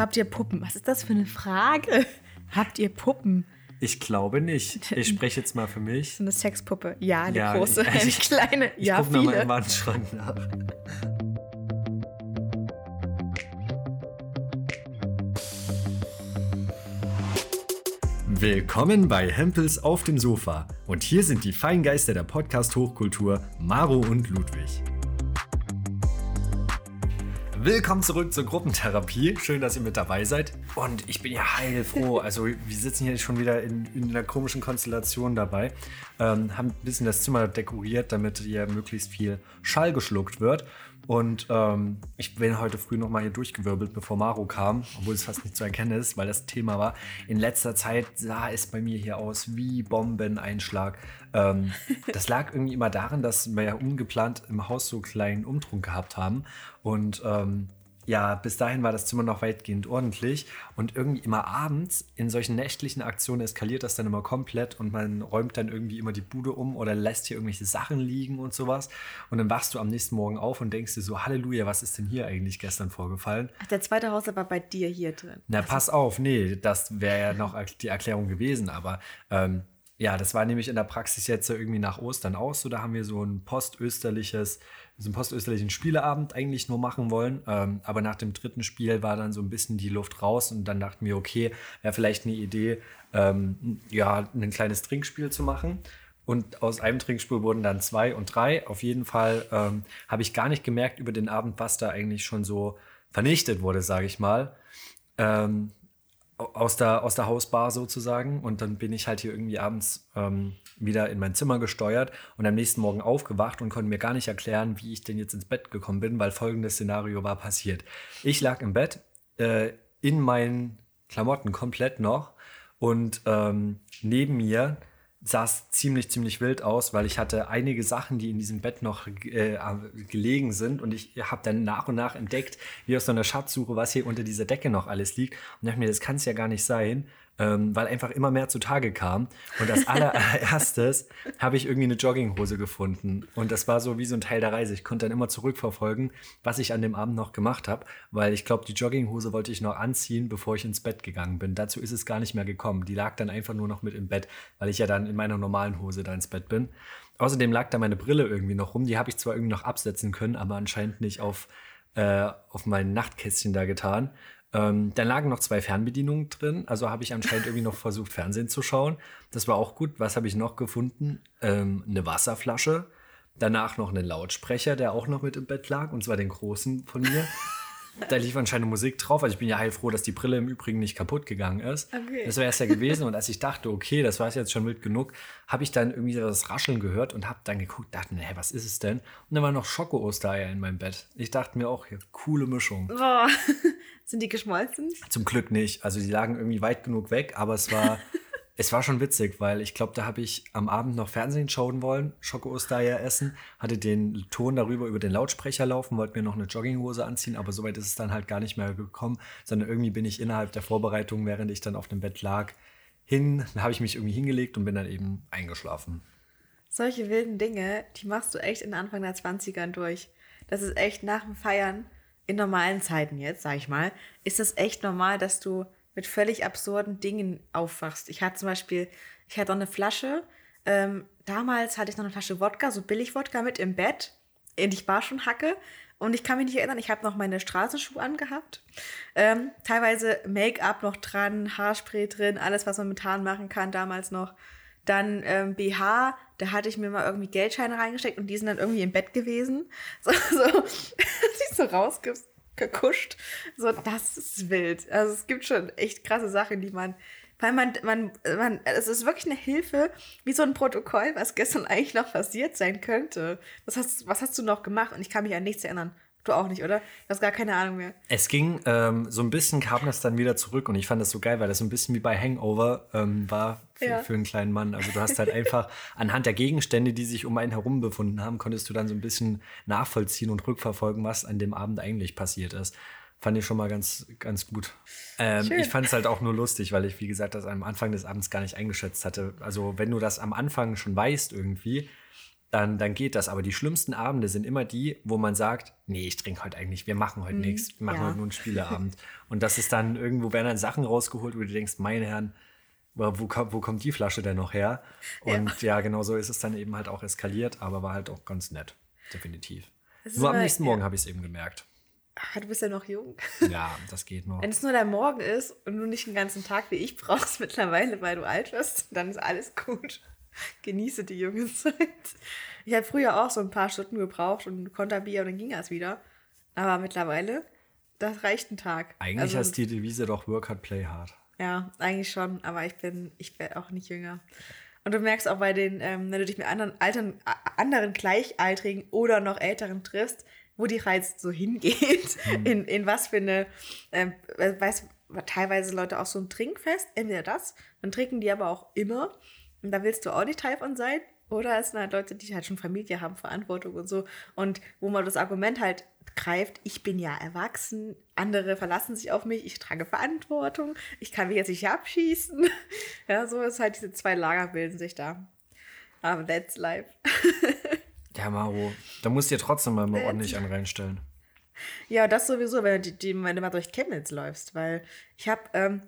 Habt ihr Puppen? Was ist das für eine Frage? Habt ihr Puppen? Ich glaube nicht. Ich spreche jetzt mal für mich. So eine Sexpuppe. Ja, eine Ja, große, ich- eine ich- kleine. Ich ja, gucke nochmal viele. im Wandschrank nach. Willkommen bei Hempels auf dem Sofa. Und hier sind die Feingeister der Podcast-Hochkultur, Maro und Ludwig. Willkommen zurück zur Gruppentherapie. Schön, dass ihr mit dabei seid. Und ich bin ja heilfroh. Also, wir sitzen hier schon wieder in, in einer komischen Konstellation dabei. Ähm, haben ein bisschen das Zimmer dekoriert, damit hier möglichst viel Schall geschluckt wird. Und ähm, ich bin heute früh nochmal hier durchgewirbelt, bevor Maro kam, obwohl es fast nicht zu erkennen ist, weil das Thema war. In letzter Zeit sah es bei mir hier aus wie Bombeneinschlag. Ähm, das lag irgendwie immer daran, dass wir ja ungeplant im Haus so einen kleinen Umtrunk gehabt haben. Und ähm, ja, bis dahin war das Zimmer noch weitgehend ordentlich. Und irgendwie immer abends in solchen nächtlichen Aktionen eskaliert das dann immer komplett und man räumt dann irgendwie immer die Bude um oder lässt hier irgendwelche Sachen liegen und sowas. Und dann wachst du am nächsten Morgen auf und denkst dir so, Halleluja, was ist denn hier eigentlich gestern vorgefallen? Ach, der zweite Haus war bei dir hier drin. Na, pass auf, nee, das wäre ja noch die Erklärung gewesen, aber ähm, ja, das war nämlich in der Praxis jetzt irgendwie nach Ostern aus. So, da haben wir so ein postösterliches, einen postösterlichen Spieleabend eigentlich nur machen wollen. Ähm, aber nach dem dritten Spiel war dann so ein bisschen die Luft raus und dann dachten wir, okay, wäre vielleicht eine Idee, ähm, ja, ein kleines Trinkspiel zu machen. Und aus einem Trinkspiel wurden dann zwei und drei. Auf jeden Fall ähm, habe ich gar nicht gemerkt über den Abend, was da eigentlich schon so vernichtet wurde, sage ich mal. Ähm, aus der, aus der Hausbar sozusagen. Und dann bin ich halt hier irgendwie abends ähm, wieder in mein Zimmer gesteuert und am nächsten Morgen aufgewacht und konnte mir gar nicht erklären, wie ich denn jetzt ins Bett gekommen bin, weil folgendes Szenario war passiert. Ich lag im Bett, äh, in meinen Klamotten komplett noch und ähm, neben mir sah es ziemlich, ziemlich wild aus, weil ich hatte einige Sachen, die in diesem Bett noch äh, gelegen sind. Und ich habe dann nach und nach entdeckt, wie aus so einer Schatzsuche, was hier unter dieser Decke noch alles liegt. Und dachte mir, das kann es ja gar nicht sein, ähm, weil einfach immer mehr zutage kam und als allererstes habe ich irgendwie eine Jogginghose gefunden und das war so wie so ein Teil der Reise. Ich konnte dann immer zurückverfolgen, was ich an dem Abend noch gemacht habe, weil ich glaube, die Jogginghose wollte ich noch anziehen, bevor ich ins Bett gegangen bin. Dazu ist es gar nicht mehr gekommen. Die lag dann einfach nur noch mit im Bett, weil ich ja dann in meiner normalen Hose da ins Bett bin. Außerdem lag da meine Brille irgendwie noch rum. Die habe ich zwar irgendwie noch absetzen können, aber anscheinend nicht auf, äh, auf mein Nachtkästchen da getan. Ähm, dann lagen noch zwei Fernbedienungen drin, also habe ich anscheinend irgendwie noch versucht, Fernsehen zu schauen. Das war auch gut. Was habe ich noch gefunden? Ähm, eine Wasserflasche. Danach noch einen Lautsprecher, der auch noch mit im Bett lag, und zwar den großen von mir. Da lief anscheinend Musik drauf. Also ich bin ja heilfroh, dass die Brille im Übrigen nicht kaputt gegangen ist. Okay. Das wäre es ja gewesen. Und als ich dachte, okay, das war es jetzt schon wild genug, habe ich dann irgendwie das Rascheln gehört und habe dann geguckt, dachte, nee, was ist es denn? Und dann waren noch Schoko-Ostereier in meinem Bett. Ich dachte mir auch, ja, coole Mischung. Boah. Sind die geschmolzen? Zum Glück nicht. Also die lagen irgendwie weit genug weg, aber es war, es war schon witzig, weil ich glaube, da habe ich am Abend noch Fernsehen schauen wollen, Schoko-Ostereier essen, hatte den Ton darüber über den Lautsprecher laufen, wollte mir noch eine Jogginghose anziehen, aber soweit ist es dann halt gar nicht mehr gekommen, sondern irgendwie bin ich innerhalb der Vorbereitung, während ich dann auf dem Bett lag, hin, habe ich mich irgendwie hingelegt und bin dann eben eingeschlafen. Solche wilden Dinge, die machst du echt in Anfang der 20ern durch. Das ist echt nach dem Feiern, in normalen Zeiten jetzt, sag ich mal, ist das echt normal, dass du mit völlig absurden Dingen aufwachst. Ich hatte zum Beispiel, ich hatte noch eine Flasche, ähm, damals hatte ich noch eine Flasche Wodka, so Billig-Wodka mit im Bett. Und ich war schon Hacke. Und ich kann mich nicht erinnern, ich habe noch meine Straßenschuhe angehabt. Ähm, teilweise Make-up noch dran, Haarspray drin, alles, was man mit Haaren machen kann, damals noch. Dann ähm, BH, da hatte ich mir mal irgendwie Geldscheine reingesteckt und die sind dann irgendwie im Bett gewesen. So, so sich so rausgekuscht. So, das ist wild. Also es gibt schon echt krasse Sachen, die man, weil man, man, man, es ist wirklich eine Hilfe, wie so ein Protokoll, was gestern eigentlich noch passiert sein könnte. Was hast, was hast du noch gemacht? Und ich kann mich an nichts erinnern. Du auch nicht, oder? Du hast gar keine Ahnung mehr. Es ging, ähm, so ein bisschen kam das dann wieder zurück und ich fand das so geil, weil das so ein bisschen wie bei Hangover ähm, war für, Ja. für einen kleinen Mann. Also du hast halt einfach anhand der Gegenstände, die sich um einen herum befunden haben, konntest du dann so ein bisschen nachvollziehen und rückverfolgen, was an dem Abend eigentlich passiert ist. Fand ich schon mal ganz, ganz gut. Ähm, ich fand es halt auch nur lustig, weil ich, wie gesagt, das am Anfang des Abends gar nicht eingeschätzt hatte. Also wenn du das am Anfang schon weißt irgendwie, dann, dann geht das. Aber die schlimmsten Abende sind immer die, wo man sagt, nee, ich trinke heute eigentlich, wir machen heute nichts, wir machen ja. heute nur einen Spieleabend. Und das ist dann irgendwo, werden dann Sachen rausgeholt, wo du denkst, meine Herren, wo, wo, kommt- wo kommt die Flasche denn noch her? Und ja. genau so ist es dann eben halt auch eskaliert, aber war halt auch ganz nett, definitiv. Nur am nächsten Morgen ja. habe ich es eben gemerkt. Ah, du bist ja noch jung. Ja, das geht noch. Wenn es nur der Morgen ist und du nicht den ganzen Tag wie ich brauchst mittlerweile, weil du alt wirst, dann ist alles gut. Genieße die junge Zeit. Ich habe früher auch so ein paar Stunden gebraucht und ein Konterbier und dann ging das wieder. Aber mittlerweile, das reicht ein Tag. Eigentlich Also, heißt die Devise doch Work hard, play hard. Ja, eigentlich schon, aber ich bin, ich werde auch nicht jünger. Und du merkst auch bei den, ähm, wenn du dich mit anderen, Altern, anderen Gleichaltrigen oder noch Älteren triffst, wo die Reise so hingeht, in, in was für eine, weißt du, teilweise Leute auch so ein Trinkfest, entweder das, dann trinken die aber auch immer und da willst du auch nicht Teil von sein. Oder es sind halt Leute, die halt schon Familie haben, Verantwortung und so. Und wo man das Argument halt greift, ich bin ja erwachsen, andere verlassen sich auf mich, ich trage Verantwortung, ich kann mich jetzt nicht abschießen. Ja, so ist halt diese zwei Lager bilden sich da. Aber that's life. Ja, Maro, da musst du dir trotzdem mal, mal ordentlich einen reinstellen. Ja, das sowieso, wenn du, die, wenn du mal durch Chemnitz läufst, weil ich habe ähm,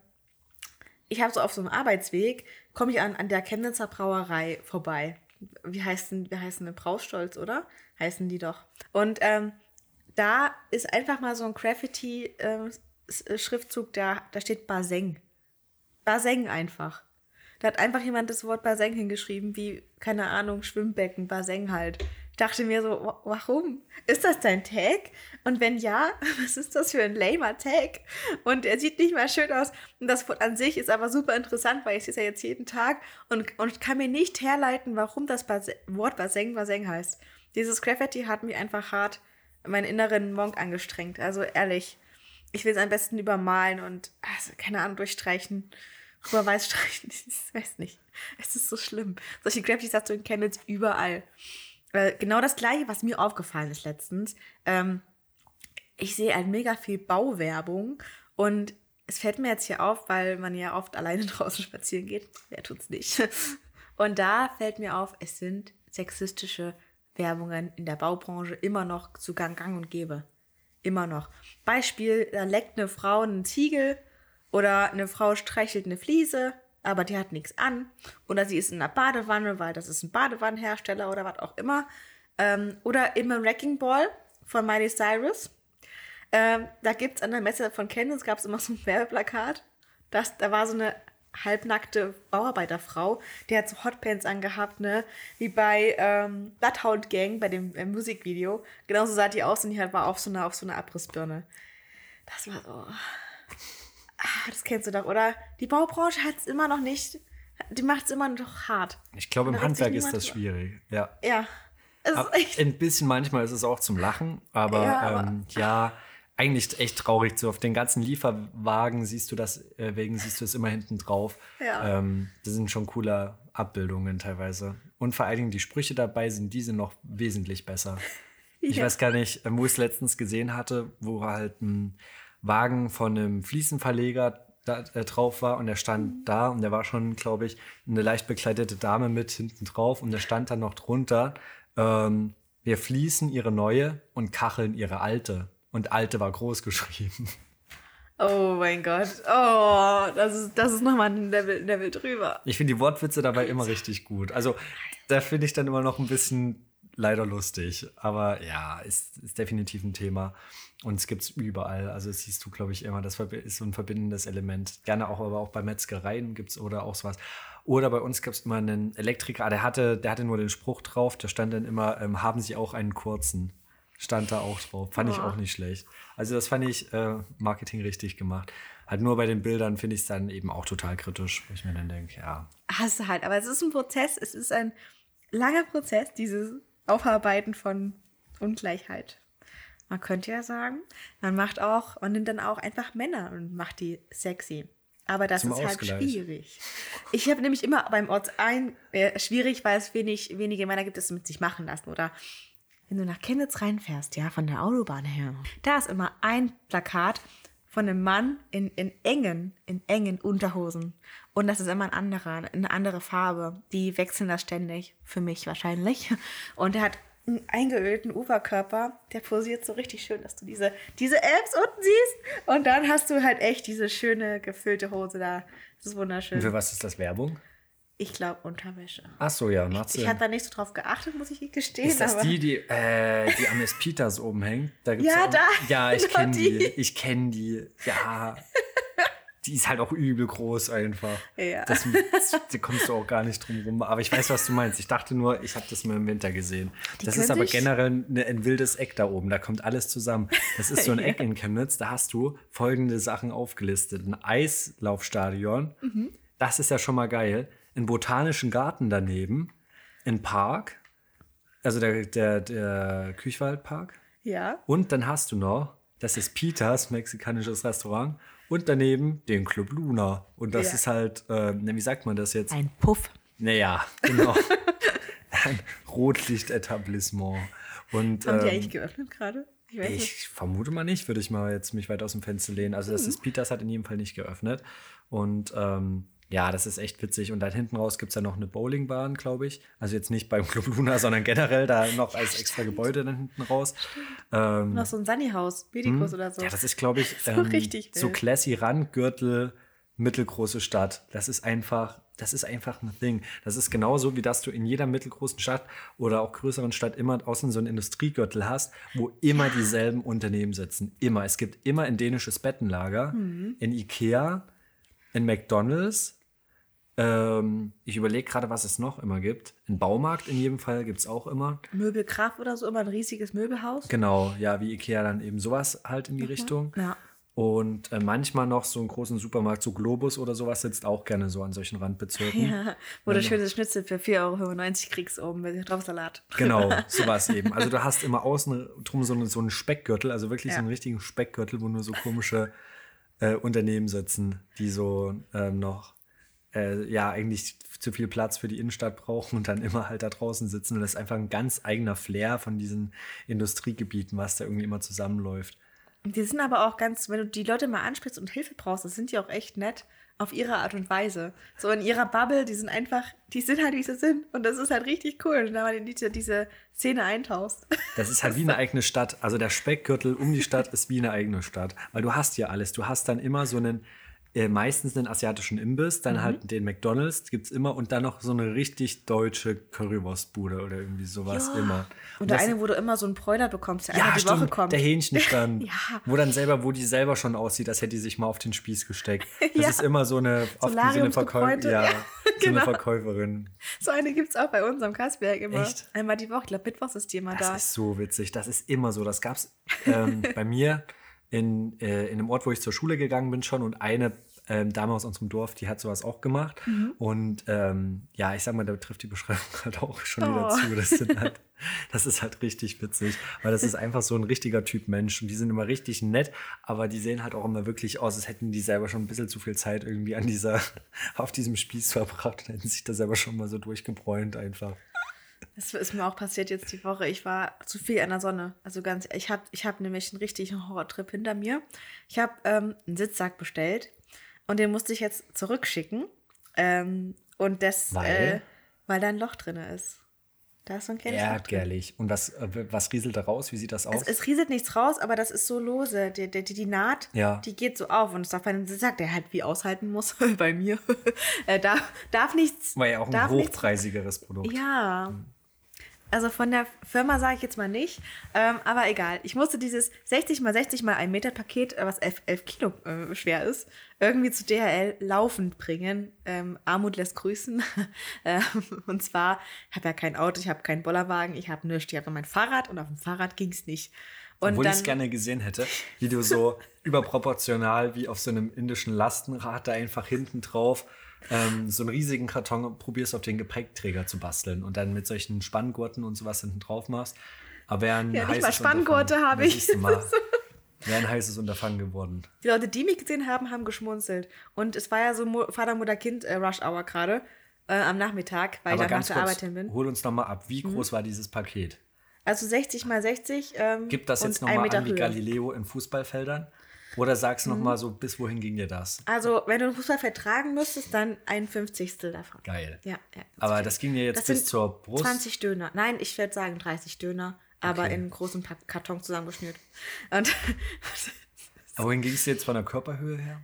ich habe so auf so einem Arbeitsweg, komme ich an, an der Chemnitzer Brauerei vorbei. Wie heißen, wie heißen die? Braustolz, oder? Heißen die doch. Und ähm, da ist einfach mal so ein Graffiti-Schriftzug, da, da steht Baseng. Baseng einfach. Da hat einfach jemand das Wort Baseng hingeschrieben, wie, keine Ahnung, Schwimmbecken, Baseng halt. Dachte mir so, wa- warum? Ist das dein Tag? Und wenn ja, was ist das für ein lamer Tag? Und er sieht nicht mal schön aus. Und das an sich ist aber super interessant, weil ich sehe es ja jetzt jeden Tag und, und kann mir nicht herleiten, warum das Base Wort Baseng Baseng heißt. Dieses Graffiti hat mich einfach hart meinen inneren Monk angestrengt. Also ehrlich, ich will es am besten übermalen und, also, keine Ahnung, durchstreichen. Rüber weiß streichen, ich weiß nicht. Es ist so schlimm. Solche Graffitis hast du in Chemnitz überall. Genau das gleiche, was mir aufgefallen ist letztens. Ähm, ich sehe halt mega viel Bauwerbung und es fällt mir jetzt hier auf, weil man ja oft alleine draußen spazieren geht. Wer tut's nicht? Und da fällt mir auf, es sind sexistische Werbungen in der Baubranche immer noch zu Gang, Gang und Gäbe. Immer noch. Beispiel, da leckt eine Frau einen Ziegel oder eine Frau streichelt eine Fliese, aber die hat nichts an. Oder sie ist in einer Badewanne, weil das ist ein Badewannenhersteller oder was auch immer. Ähm, oder im Wrecking Ball von Miley Cyrus. Ähm, da gibt es an der Messe von Chemnitz gab es immer so ein Werbeplakat. Das, da war so eine halbnackte Bauarbeiterfrau, die hat so Hotpants angehabt, ne? Wie bei ähm, Bloodhound Gang, bei dem äh, Musikvideo. Genauso sah die aus und die halt war auf so einer auf so einer Abrissbirne. Das war so. Ah, das kennst du doch, oder? Die Baubranche hat es immer noch nicht. Die macht es immer noch hart. Ich glaube, im Handwerk ist das schwierig. Ja. Ja. Es Aber ist echt. ein bisschen manchmal ist es auch zum Lachen, aber Ja, aber- ähm, ja eigentlich echt traurig. So auf den ganzen Lieferwagen siehst du das, äh, wegen siehst du es immer hinten drauf. Ja. Ähm, das sind schon coole Abbildungen teilweise. Und vor allen Dingen die Sprüche dabei sind diese noch wesentlich besser. Ich Ja. weiß gar nicht, ähm, wo ich es letztens gesehen hatte, wo halt ein Wagen von einem Fliesenverleger da, äh, drauf war und der stand da und der war schon, glaube ich, eine leicht bekleidete Dame mit hinten drauf und der stand dann noch drunter. Ähm, wir fließen ihre neue und kacheln ihre alte. Und alte war groß geschrieben. Oh mein Gott. Oh, das ist, das ist nochmal ein Level, ein Level drüber. Ich finde die Wortwitze dabei immer richtig gut. Also da finde ich dann immer noch ein bisschen leider lustig. Aber ja, ist, ist definitiv ein Thema. Und es gibt es überall. Also das siehst du, glaube ich, immer. Das ist so ein verbindendes Element. Gerne auch, aber auch bei Metzgereien gibt es oder auch sowas. Oder bei uns gab es immer einen Elektriker, der hatte, der hatte nur den Spruch drauf, da stand dann immer, ähm, haben Sie auch einen kurzen? Stand da auch drauf. Fand ich Oh. auch nicht schlecht. Also das fand ich äh, Marketing richtig gemacht. Halt nur bei den Bildern finde ich es dann eben auch total kritisch, wo ich mir dann denke, ja, Hast du halt, aber es ist ein Prozess, es ist ein langer Prozess, dieses Aufarbeiten von Ungleichheit. Man könnte ja sagen, man macht auch, man nimmt dann auch einfach Männer und macht die sexy. Aber das Zum ist halt Ausgleich. schwierig. Ich habe nämlich immer beim Ort ein äh, schwierig, weil es wenig, wenige Männer gibt, die es mit sich machen lassen. Oder wenn du nach Chemnitz reinfährst, ja, von der Autobahn her, da ist immer ein Plakat von einem Mann in, in engen, in engen Unterhosen. Und das ist immer ein anderer, eine andere Farbe. Die wechseln das ständig, für mich wahrscheinlich. Und er hat einen eingeölten Oberkörper, der posiert so richtig schön, dass du diese, diese Apps unten siehst. Und dann hast du halt echt diese schöne gefüllte Hose da. Das ist wunderschön. Und für was ist das Werbung? Ich glaube Unterwäsche. Ach so, ja, macht Ich Sinn. habe da nicht so drauf geachtet, muss ich gestehen. Ist das die, die, äh, die am Peters oben hängt? Da gibt's Ja, auch, da, Ja, ich genau kenne die. die. Ich kenne die. Ja. Die ist halt auch übel groß einfach. Ja. Das, da kommst du auch gar nicht drum rum. Aber ich weiß, was du meinst. Ich dachte nur, ich habe das mal im Winter gesehen. Die das ist aber generell eine, ein wildes Eck da oben. Da kommt alles zusammen. Das ist so ein Ja. Eck in Chemnitz. Da hast du folgende Sachen aufgelistet. Ein Eislaufstadion. Mhm. Das ist ja schon mal geil. Ein botanischen Garten daneben. Ein Park. Also der, der, der Küchwaldpark. ja. Und dann hast du noch, das ist Pitas, mexikanisches Restaurant. Und daneben den Club Luna. Und das Ja. ist halt, äh, wie sagt man das jetzt? Ein Puff. Naja, genau. Ein Rotlichtetablissement. Und Haben die ähm, eigentlich geöffnet gerade? Ich ich vermute mal nicht, würde ich mal jetzt mich weit aus dem Fenster lehnen. Also das ist Pitas hat in jedem Fall nicht geöffnet. Und ähm, ja, das ist echt witzig. Und dann hinten raus gibt es ja noch eine Bowlingbahn, glaube ich. Also jetzt nicht beim Club Luna, sondern generell da noch als extra Gebäude dann hinten raus. Ähm, Noch so ein Sunny-Haus, Medikus oder so. ja, das ist, glaube ich, So ähm, richtig so classy Randgürtel, mittelgroße Stadt. Das ist einfach, das ist einfach ein Ding. Das ist genauso, wie dass du in jeder mittelgroßen Stadt oder auch größeren Stadt immer außen so einen Industriegürtel hast, wo immer dieselben Unternehmen sitzen. Immer. Es gibt immer ein dänisches Bettenlager, Mhm. in Ikea, in McDonalds. Ähm, ich überlege gerade, was es noch immer gibt. Ein Baumarkt in jedem Fall gibt es auch immer. Möbelkraft oder so, immer ein riesiges Möbelhaus. Genau, ja, wie Ikea dann eben sowas halt in die Richtung. Ja. Und äh, manchmal noch so einen großen Supermarkt, so Globus oder sowas, sitzt auch gerne so an solchen Randbezirken. Ja, wo du schönes Schnitzel für 4,95 Euro kriegst oben mit Draufsalat. Genau, sowas eben. Also du hast immer außen drum so, einen- so einen Speckgürtel, also wirklich Ja. so einen richtigen Speckgürtel, wo nur so komische äh, Unternehmen sitzen, die so ähm, noch äh, ja eigentlich zu viel Platz für die Innenstadt brauchen und dann immer halt da draußen sitzen. Und das ist einfach ein ganz eigener Flair von diesen Industriegebieten, was da irgendwie immer zusammenläuft. Und Die sind aber auch ganz, wenn du die Leute mal ansprichst und Hilfe brauchst, das sind die auch echt nett auf ihre Art und Weise. So in ihrer Bubble, die sind einfach, die sind halt, wie sie sind. Und das ist halt richtig cool, wenn du mal in diese, diese Szene eintauchst. Das ist halt wie eine eigene Stadt. Also der Speckgürtel um die Stadt ist wie eine eigene Stadt. Weil du hast ja alles. Du hast dann immer so einen, äh, meistens einen asiatischen Imbiss, dann Mhm. halt den McDonalds gibt es immer und dann noch so eine richtig deutsche Currywurstbude oder irgendwie sowas Ja. immer. Und der das- eine, wo du immer so einen Bräuler bekommst, der ja, einmal die Woche stimmt, kommt. der Hähnchenstand, Ja. wo dann selber, wo die selber schon aussieht, als hätte die sich mal auf den Spieß gesteckt. Das Ja. ist immer so eine, oft wie so eine, Verkäu ja, ja, so eine genau. Verkäuferin. So eine gibt es auch bei uns am Kassberg immer. Echt? Einmal die Woche. Ich glaube, Mittwochs ist die immer Das da. ist so witzig. Das ist immer so. Das gab es ähm, bei mir in, äh, in einem Ort, wo ich zur Schule gegangen bin schon. Und eine ähm, Dame aus unserem Dorf, die hat sowas auch gemacht. Mhm. Und ähm, ja, ich sag mal, da trifft die Beschreibung halt auch schon wieder Oh. zu. Das, halt, das ist halt richtig witzig. Weil das ist einfach so ein richtiger Typ Mensch. Und die sind immer richtig nett. Aber die sehen halt auch immer wirklich aus, als hätten die selber schon ein bisschen zu viel Zeit irgendwie an dieser, auf diesem Spieß verbracht. Und hätten sich da selber schon mal so durchgebräunt einfach. Das ist mir auch passiert jetzt die Woche. Ich war zu viel an der Sonne. Also ganz, ich habe ich hab nämlich einen richtigen Horrortrip hinter mir. Ich habe ähm, einen Sitzsack bestellt und den musste ich jetzt zurückschicken. Ähm, und das, Weil? Äh, weil da ein Loch drin ist. Da ist so ein kleines. Ärgerlich. Und was, äh, was rieselt da raus? Wie sieht das aus? Es, es rieselt nichts raus, aber das ist so lose. Die, die, die, Naht, Ja. die geht so auf. Und es darf einen Sitzsack, der halt wie aushalten muss, bei mir. äh, darf, darf nichts. War ja auch ein darf nichts hochpreisigeres Produkt. Ja. Also von der Firma sage ich jetzt mal nicht, ähm, aber egal. Ich musste dieses 60 mal 60 mal 1 Meter Paket, äh, was 11, 11 Kilo äh, schwer ist, irgendwie zu DHL laufend bringen. Ähm, Armut lässt grüßen. ähm, und zwar, ich habe ja kein Auto, ich habe keinen Bollerwagen, ich habe nichts, ich habe mein Fahrrad und auf dem Fahrrad ging es nicht. Und Obwohl ich es gerne gesehen hätte, wie du so überproportional wie auf so einem indischen Lastenrad da einfach hinten drauf ähm, so einen riesigen Karton probierst auf den Gepäckträger zu basteln und dann mit solchen Spanngurten und sowas hinten drauf machst. Aber wäre ein Ja, nicht mal Spanngurte habe ich. Wäre ein heißes Unterfangen geworden. Die Leute, die mich gesehen haben, haben geschmunzelt. Und es war ja so Mu- Vater, Mutter, Kind äh, Rush Hour gerade äh, am Nachmittag, weil Aber ich dann nach ganz der kurz, Arbeit hin bin. Mhm. hol uns noch mal ab. Wie groß war dieses Paket? Also 60 mal 60. Ähm, Gibt das jetzt noch ein mal Meter an wie. Galileo in Fußballfeldern? Oder sag's noch mal so, bis wohin ging dir das? Also, wenn du ein Fußballfeld tragen müsstest, dann ein Fünfzigstel davon. Geil. Ja, ja. Aber das ging dir jetzt Das bis zur Brust. 20 Döner. Nein, ich würde sagen 30 Döner, aber Okay. in einem großen Karton zusammengeschnürt. Und Aber wohin ging es jetzt von der Körperhöhe her?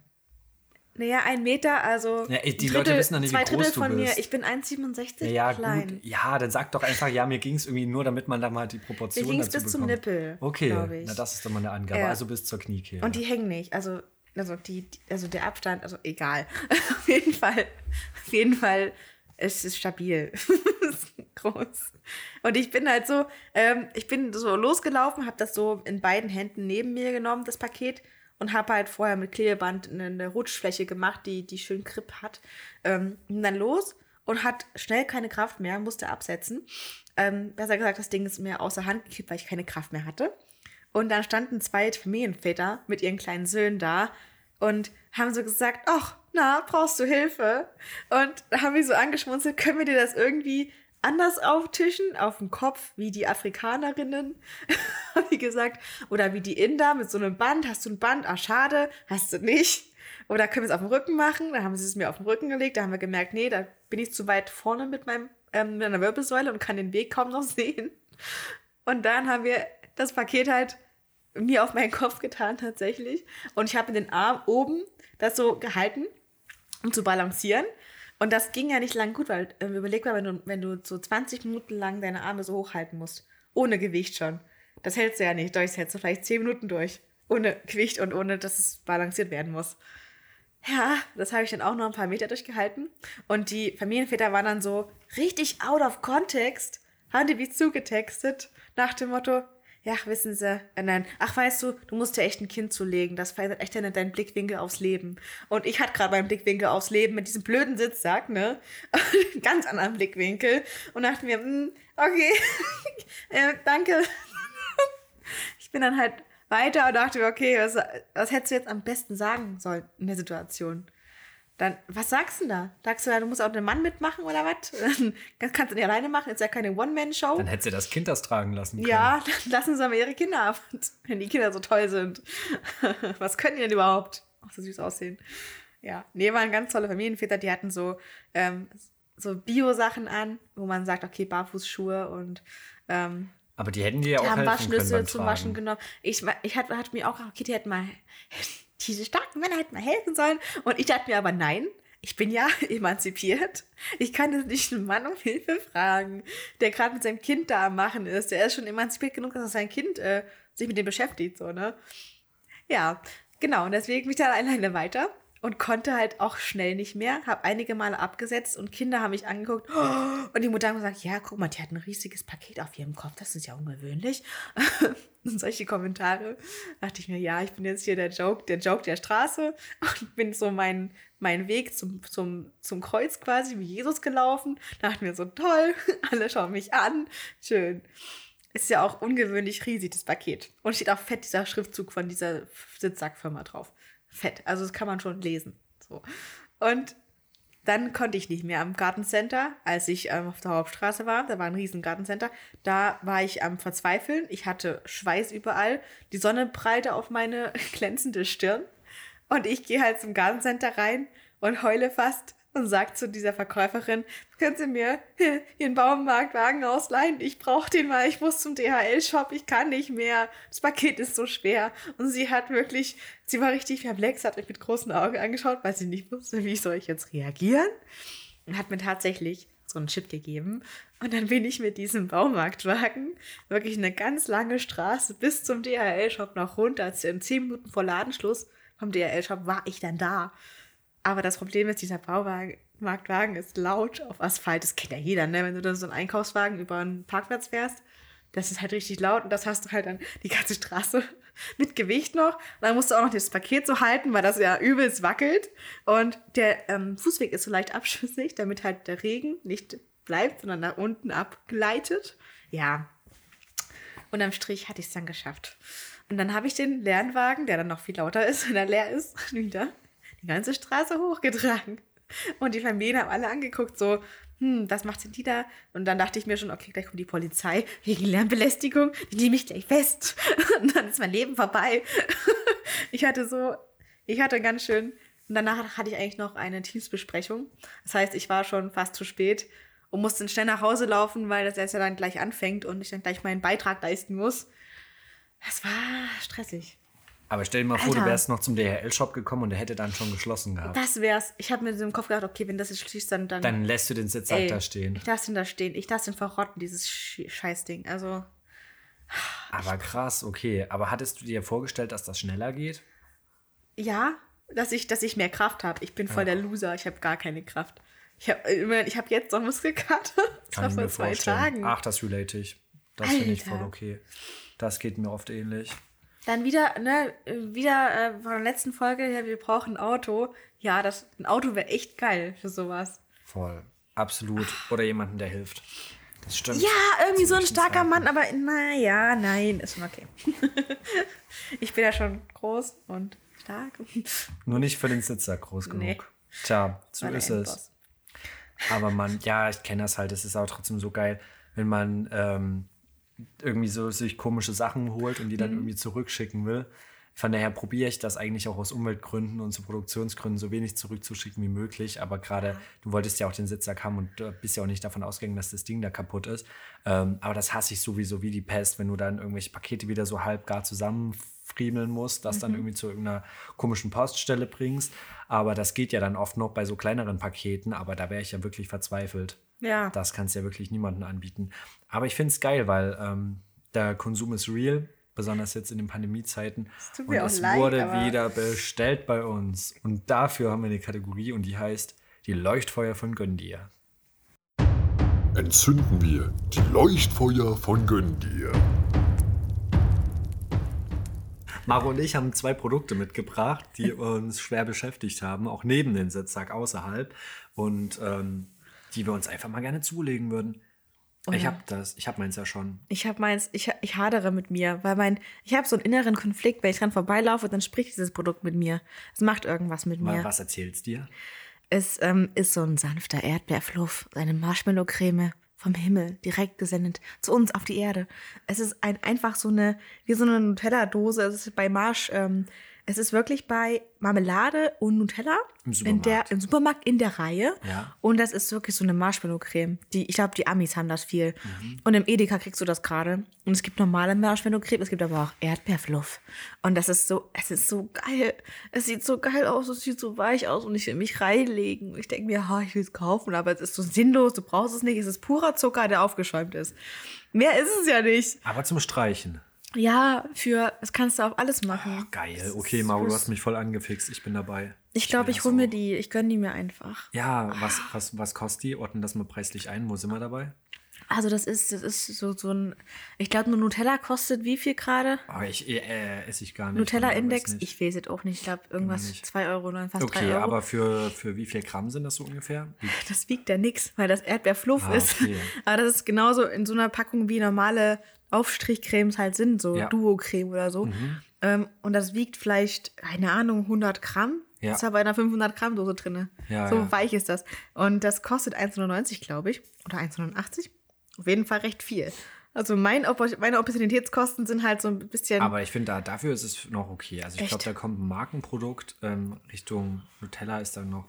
Naja, ein Meter, also Ja, die ein Leute wissen doch nicht, wie zwei groß Drittel du von bist. mir. Ich bin 1,67 Ja, klein. gut. Ja, dann sag doch einfach, ja, mir ging es irgendwie nur, damit man da mal die Mir Proportionen ging es bis zum bekommt. Nippel, Okay, glaube ich. na das ist doch mal eine Angabe. Ja. Also bis zur Kniekehle. Und die hängen nicht. Also, also, die, die- also der Abstand, also egal. auf jeden Fall, auf jeden Fall, es ist stabil. es ist groß. Und ich bin halt so, ähm, ich bin so losgelaufen, habe das so in beiden Händen neben mir genommen, das Paket, und habe halt vorher mit Klebeband eine, Rutschfläche gemacht, die, die schön Grip hat. Ähm, bin dann los und hat schnell keine Kraft mehr, musste absetzen. Ähm, besser gesagt, das Ding ist mir außer Hand gekippt, weil ich keine Kraft mehr hatte. Und dann standen zwei Familienväter mit ihren kleinen Söhnen da und haben so gesagt, ach, na, brauchst du Hilfe? Und haben wir so angeschmunzelt, können wir dir das irgendwie anders auftischen, auf dem Kopf, wie die Afrikanerinnen, wie gesagt, oder wie die Inder mit so einem Band, hast du ein Band, ah, schade, hast du nicht. Oder können wir es auf dem Rücken machen? Da haben sie es mir auf den Rücken gelegt, da haben wir gemerkt, nee, da bin ich zu weit vorne mit, meinem, ähm, mit meiner Wirbelsäule und kann den Weg kaum noch sehen. Und dann haben wir das Paket halt mir auf meinen Kopf getan tatsächlich. Und ich habe den Arm oben das so gehalten, um zu balancieren. Und das ging ja nicht lang gut, weil äh, überleg mal, wenn du, wenn du so 20 Minuten lang deine Arme so hochhalten musst. Ohne Gewicht schon. Das hältst du ja nicht durch. Das hältst du vielleicht 10 Minuten durch. Ohne Gewicht und ohne, dass es balanciert werden muss. Ja, das habe ich dann auch noch ein paar Meter durchgehalten. Und die Familienväter waren dann so richtig out of context, haben die mich zugetextet, nach dem Motto, ja, wissen Sie, äh, nein, ach, weißt du, du musst dir echt ein Kind zulegen, das verändert echt deinen deinen Blickwinkel aufs Leben. Und ich hatte gerade meinen Blickwinkel aufs Leben mit diesem blöden Sitzsack, ne? Ganz anderen Blickwinkel. Und dachte mir, hm, okay, äh, danke. ich bin dann halt weiter und dachte mir, okay, was, was hättest du jetzt am besten sagen sollen in der Situation? Dann, was sagst du denn da? Sagst du da, du musst auch den Mann mitmachen oder was? Das kannst du nicht alleine machen, ist ja keine One-Man-Show. Dann hätte sie das Kind das tragen lassen können. Ja, dann lassen sie mal ihre Kinder ab, wenn die Kinder so toll sind. Was können die denn überhaupt? Auch so süß aussehen. Ja, nee, waren ganz tolle Familienväter, die hatten so, ähm, so Bio-Sachen an, wo man sagt, okay, Barfußschuhe und ähm, Aber die hätten dir ja die auch haben helfen können Waschnüsse beim zum Tragen. Waschen genommen. Ich, ich hatte, hatte mir auch, okay, die hätten mal, diese starken Männer hätten mal helfen sollen. Und ich dachte mir aber, nein, ich bin ja emanzipiert. Ich kann jetzt nicht einen Mann um Hilfe fragen, der gerade mit seinem Kind da am Machen ist. Der ist schon emanzipiert genug, dass sein Kind äh, sich mit dem beschäftigt, so, ne? Ja, genau. Und deswegen bin ich dann alleine weiter und konnte halt auch schnell nicht mehr. Habe einige Male abgesetzt und Kinder haben mich angeguckt. Und die Mutter hat gesagt, ja, guck mal, die hat ein riesiges Paket auf ihrem Kopf. Das ist ja ungewöhnlich. und solche Kommentare. dachte ich mir, ja, ich bin jetzt hier der Joke, der Joke der Straße und bin so meinen mein Weg zum, zum, zum Kreuz quasi wie Jesus gelaufen. Dachte mir so, toll, alle schauen mich an. Schön. Ist ja auch ungewöhnlich riesig, das Paket. Und steht auch fett dieser Schriftzug von dieser Sitzsackfirma drauf. Fett. Also das kann man schon lesen. So. Und dann konnte ich nicht mehr am Gartencenter, als ich ähm, auf der Hauptstraße war. Da war ein riesen Gartencenter. Da war ich am Verzweifeln. Ich hatte Schweiß überall. Die Sonne prallte auf meine glänzende Stirn. Und ich gehe halt zum Gartencenter rein und heule fast und sage zu dieser Verkäuferin, können Sie mir Ihren Baumarktwagen ausleihen? Ich brauche den mal, ich muss zum DHL-Shop, ich kann nicht mehr. Das Paket ist so schwer. Und sie hat wirklich, sie war richtig perplex, hat mich mit großen Augen angeschaut, weil sie nicht wusste, wie soll ich jetzt reagieren. Und hat mir tatsächlich so einen Chip gegeben. Und dann bin ich mit diesem Baumarktwagen wirklich eine ganz lange Straße bis zum DHL-Shop noch runter. Also in zehn Minuten vor Ladenschluss vom DHL-Shop war ich dann da. Aber das Problem ist, dieser Baumarktwagen ist laut auf Asphalt. Das kennt ja jeder, ne? Wenn du da so einen Einkaufswagen über einen Parkplatz fährst, das ist halt richtig laut und das hast du halt dann die ganze Straße mit Gewicht noch. Und dann musst du auch noch das Paket so halten, weil das ja übelst wackelt. Und der ähm, Fußweg ist so leicht abschüssig, damit halt der Regen nicht bleibt, sondern nach unten abgleitet. Ja. Und am Strich hatte ich es dann geschafft. Und dann habe ich den Lernwagen, der dann noch viel lauter ist, wenn er leer ist, wieder die ganze Straße hochgetragen. Und die Familien haben alle angeguckt, so, hm, was macht denn die da? Und dann dachte ich mir schon, okay, gleich kommt die Polizei wegen Lärmbelästigung, die nehme ich gleich fest. Und dann ist mein Leben vorbei. ich hatte so, ich hatte ganz schön, und danach hatte ich eigentlich noch eine Teamsbesprechung. Das heißt, ich war schon fast zu spät und musste dann schnell nach Hause laufen, weil das erst ja dann gleich anfängt und ich dann gleich meinen Beitrag leisten muss. Das war stressig. Aber stell dir mal vor, Alter. du wärst noch zum DHL-Shop gekommen und der hätte dann schon geschlossen gehabt. Das wär's. Ich habe mir so im Kopf gedacht, okay, wenn das jetzt schließt, dann. Dann, Dann lässt du den Sitzsack ey, da stehen. Ich lasse den da stehen. Ich lasse den verrotten, dieses Sch- Scheißding. Also, Aber krass, okay. Aber hattest du dir vorgestellt, dass das schneller geht? ja, dass ich, dass ich mehr Kraft habe. Ich bin voll der Loser. Ich habe gar keine Kraft. Ich habe ich hab jetzt noch Muskelkater. Das Kann war ich vor zwei vorstellen. Tagen. Ach, das relate ich. Das finde ich voll okay. Das geht mir oft ähnlich. Dann wieder, ne, wieder äh, von der letzten Folge, ja, wir brauchen ein Auto. Ja, das, ein Auto wäre echt geil für sowas. Voll. Absolut. Oder jemanden, der hilft. Das stimmt. Ja, irgendwie so ein starker manchen Mann, aber naja, nein, ist schon okay. ich bin ja schon groß und stark. Nur nicht für den Sitzsack groß genug. Nee. Tja, so der ist es. Endboss. Aber man, ja, ich kenne das halt. Es ist aber trotzdem so geil, wenn man ähm, irgendwie so sich komische Sachen holt und die Mhm. dann irgendwie zurückschicken will. Von daher probiere ich das eigentlich auch aus Umweltgründen und zu Produktionsgründen so wenig zurückzuschicken wie möglich. Aber gerade, du wolltest ja auch den Sitzsack haben und du bist ja auch nicht davon ausgegangen, dass das Ding da kaputt ist. Ähm, aber das hasse ich sowieso wie die Pest, wenn du dann irgendwelche Pakete wieder so halb gar zusammenfriemeln musst, das Mhm. dann irgendwie zu irgendeiner komischen Poststelle bringst. Aber das geht ja dann oft noch bei so kleineren Paketen, aber da wäre ich ja wirklich verzweifelt. Ja. Das kannst du ja wirklich niemandem anbieten. Aber ich finde es geil, weil ähm, der Konsum ist real, besonders jetzt in den Pandemiezeiten. tut Und mir auch es leid, wurde aber- wieder bestellt bei uns. Und dafür haben wir eine Kategorie und die heißt die Leuchtfeuer von Göndir. Entzünden wir die Leuchtfeuer von Göndir. Maro und ich haben zwei Produkte mitgebracht, die uns schwer beschäftigt haben, auch neben den Sitzsack außerhalb. Und ähm, die wir uns einfach mal gerne zulegen würden. Ich ja. habe das, ich habe meins ja schon. Ich habe meins, ich, ich hadere mit mir, weil mein, ich habe so einen inneren Konflikt, wenn ich dran vorbeilaufe, dann spricht dieses Produkt mit mir. Es macht irgendwas mit Mal, mir. Was erzählst dir? Es ähm, ist so ein sanfter Erdbeerfluff, eine Marshmallow-Creme vom Himmel, direkt gesendet zu uns auf die Erde. Es ist ein, einfach so eine, wie so eine Nutella-Dose. Es ist bei Marsh, ähm, es ist wirklich bei Marmelade und Nutella Im in der, Supermarkt. im Supermarkt in der Reihe. Ja. Und das ist wirklich so eine Marshmallow-Creme. Die, ich glaube, die Amis haben das viel. Und im Edeka kriegst du das gerade. Und es gibt normale Marshmallow-Creme, es gibt aber auch Erdbeerfluff. Und das ist so, es ist so geil. Es sieht so geil aus, es sieht so weich aus und ich will mich reinlegen. Und ich denke mir, ha, ich will es kaufen, aber es ist so sinnlos, du brauchst es nicht. Es ist purer Zucker, der aufgeschäumt ist. Mehr ist es ja nicht. Aber zum Streichen. Ja, für, das kannst du auf alles machen. Geil. Okay, Mauro, du hast mich voll angefixt. Ich bin dabei. Ich glaube, ich das hole mir die, ich gönne die mir einfach. Ja, was, was, was kostet die? Ordnen das mal preislich ein. Wo sind wir dabei? Also das ist, das ist so, so ein, ich glaube, nur Nutella kostet wie viel gerade? Aber ich äh, esse ich gar nicht. Nutella-Index? Ich weiß es auch nicht. Ich glaube, irgendwas nicht. 2 Euro oder fast 3 Okay, Euro. aber für, für wie viel Gramm sind das so ungefähr? Wie, das wiegt ja nichts, weil das Erdbeerfluff Ah, ist. okay. Aber das ist genauso in so einer Packung wie normale Aufstrichcremes halt sind, so Ja. Mhm. Duo-Creme oder so. Ähm, und das wiegt vielleicht, keine Ahnung, 100 Gramm. Ja. Ist aber in einer 500 Gramm Dose drin. Ja, so ja. weich ist das. Und das kostet 1,99, glaube ich. Oder 1,89. Auf jeden Fall recht viel. Also mein Oppo- meine Opportunitätskosten sind halt so ein bisschen. aber ich finde, da, dafür ist es noch okay. Also ich glaube, da kommt ein Markenprodukt ähm, Richtung Nutella ist dann noch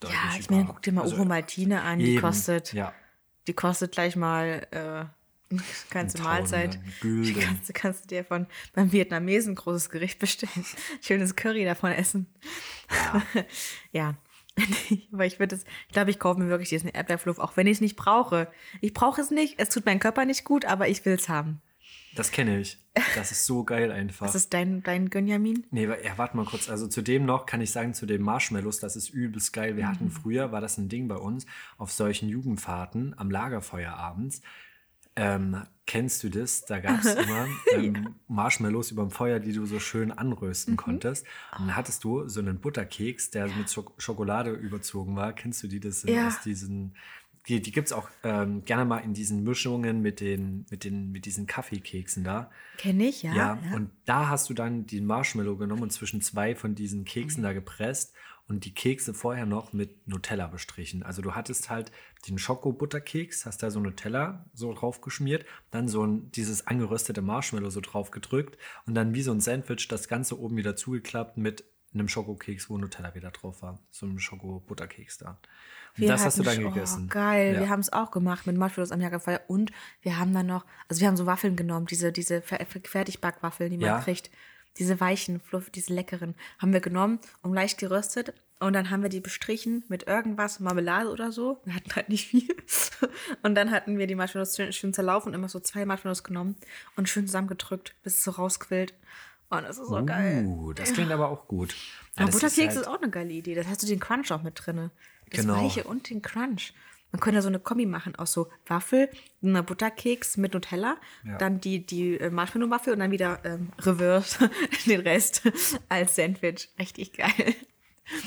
deutlich ja, ich meine, guck dir mal also, Ovo Maltine an. Die eben, kostet, Ja, die kostet gleich mal äh, ganze Ein Mahlzeit. Gülden. Kannst, du- kannst du dir von beim Vietnamesen ein großes Gericht bestellen. Schönes Curry davon essen. Ja. Aber ich würde es, ich glaube, ich kaufe mir wirklich diesen Erdbeerfluff, auch wenn ich es nicht brauche. Ich brauche es nicht, es tut meinem Körper nicht gut, aber ich will es haben. das kenne ich. Das ist so geil einfach. Was ist dein, dein Gönjamin? Nee, ja, warte mal kurz. Also zu dem noch kann ich sagen, zu den Marshmallows, das ist übelst geil. Wir Mhm. hatten früher, war das ein Ding bei uns, auf solchen Jugendfahrten am Lagerfeuer abends. Ähm, kennst du das? Da gab es immer ähm, Marshmallows über dem Feuer, die du so schön Mhm. anrösten konntest. Und dann hattest du so einen Butterkeks, der mit Schok Schokolade überzogen war. Kennst du die? Das sind Ja. aus diesen die, die gibt es auch ähm, gerne mal in diesen Mischungen mit, den, mit, den, mit diesen Kaffeekeksen da. Kenne ich, ja. Ja, und da hast du dann den Marshmallow genommen und zwischen zwei von diesen Keksen da gepresst und die Kekse vorher noch mit Nutella bestrichen. Also du hattest halt den Schoko-Butterkeks, hast da so Nutella so drauf geschmiert, dann so ein, dieses angeröstete Marshmallow so drauf gedrückt und dann wie so ein Sandwich das Ganze oben wieder zugeklappt mit einem Schokokeks, wo Nutella wieder drauf war. So einem Schoko-Butterkeks da. Wir das hast du dann gegessen. Oh, geil, Ja. wir haben es auch gemacht mit Marshmallows am Jagerfeuer und wir haben dann noch, also wir haben so Waffeln genommen, diese, diese Fer- Fer- Fertigbackwaffeln, die man Ja. kriegt. Diese weichen, fluff, diese leckeren, haben wir genommen und leicht geröstet. Und dann haben wir die bestrichen mit irgendwas, Marmelade oder so. Wir hatten halt nicht viel. Und dann hatten wir die Marshmallows schön, schön zerlaufen, immer so zwei Marshmallows genommen und schön zusammengedrückt, bis es so rausquillt. Und das ist so geil. Uh, das klingt aber auch gut. Ja, Butterkeks ist, halt- auch eine geile Idee. Das hast du den Crunch auch mit drin. Das Genau. Weiche und den Crunch. Man könnte ja so eine Kombi machen aus so Waffel, einer Butterkeks mit Nutella, Ja. dann die, die äh, Marshmallow-Waffel und dann wieder ähm, reverse den Rest als Sandwich. Richtig geil.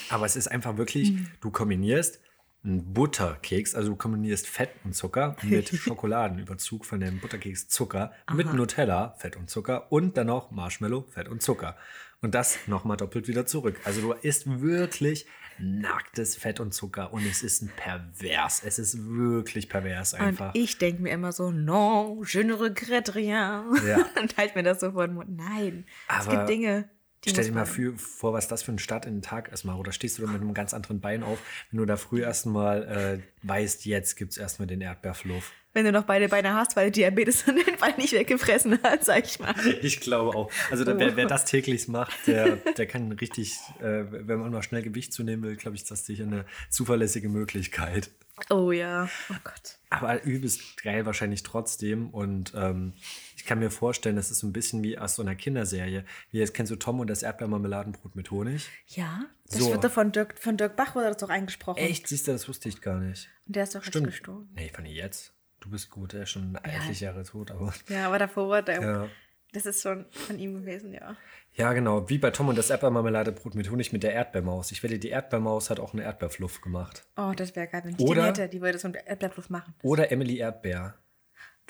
Aber es ist einfach wirklich, Mhm. du kombinierst einen Butterkeks, also du kombinierst Fett und Zucker mit Schokoladenüberzug von dem Butterkeks Zucker mit Nutella, Fett und Zucker und dann noch Marshmallow, Fett und Zucker. Und das nochmal doppelt wieder zurück. Also du isst wirklich nacktes Fett und Zucker und es ist ein pervers. Es ist wirklich pervers einfach. Und ich denke mir immer so, non, je ne regrette rien. Ja. und halt mir das so vor den Mund. Nein, es Aber gibt Dinge, die Stell dir mal für, vor, was das für ein Start in den Tag erstmal. Oder stehst du da mit einem ganz anderen Bein auf, wenn du da früh erstmal äh, weißt, jetzt gibt es erstmal den Erdbeerfluff. Wenn du noch beide Beine hast, weil Diabetes an den Beinen nicht weggefressen hat, sag ich mal. Ich glaube auch. Also da, wer, wer das täglich macht, der, der kann richtig, äh, wenn man mal schnell Gewicht zunehmen will, glaube ich, ist das sicher eine zuverlässige Möglichkeit. Oh ja. Oh Gott. Aber übelst geil wahrscheinlich trotzdem. Und ähm, ich kann mir vorstellen, das ist so ein bisschen wie aus so einer Kinderserie. Wie jetzt kennst du Tom und das Erdbeermarmeladenbrot mit Honig? Ja, das So. wird doch von Dirk, von Dirk Bach wurde das doch eingesprochen. Echt? Siehst du, das wusste ich gar nicht. Und der ist doch Stimmt. jetzt gestorben. Nee, fand ich jetzt. Du bist gut, er ist schon etliche Jahre tot, aber. Ja, aber davor war der. Ja. Das ist schon von ihm gewesen, ja. Ja, genau. Wie bei Tom und das Erdbeermarmeladebrot mit Honig mit der Erdbeermaus. Ich wette, die Erdbeermaus hat auch einen Erdbeerfluff gemacht. Oh, das wäre geil, wenn ich Oder- den hätte. Die würde so einen Erdbeerfluss machen. Oder Emily Erdbeer.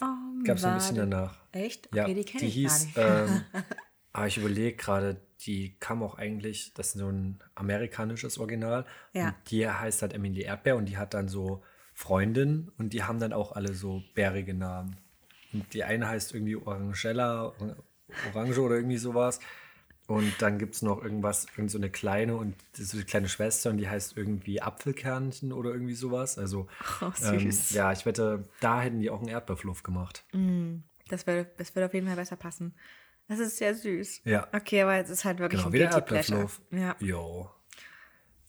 Oh, Gab es ein bisschen danach. Echt? Ja, Okay, die kenne ich hieß, ähm, aber ich überlege gerade, die kam auch eigentlich, das ist so ein amerikanisches Original. Ja. Und die heißt halt Emily Erdbeer und die hat dann so Freundinnen und die haben dann auch alle so bärige Namen. Und die eine heißt irgendwie Orangella, Or- Orange oder irgendwie sowas. Und dann gibt es noch irgendwas, irgend so eine kleine und so eine kleine Schwester und die heißt irgendwie Apfelkernchen oder irgendwie sowas. Also Oh, ähm, süß. ja, ich wette, da hätten die auch einen Erdbeerfluff gemacht. Das würde das würde auf jeden Fall besser passen. Das ist sehr süß. Ja. Okay, aber es ist halt wirklich Genau, ein wieder. Erdbeerfluff. Ja. Jo.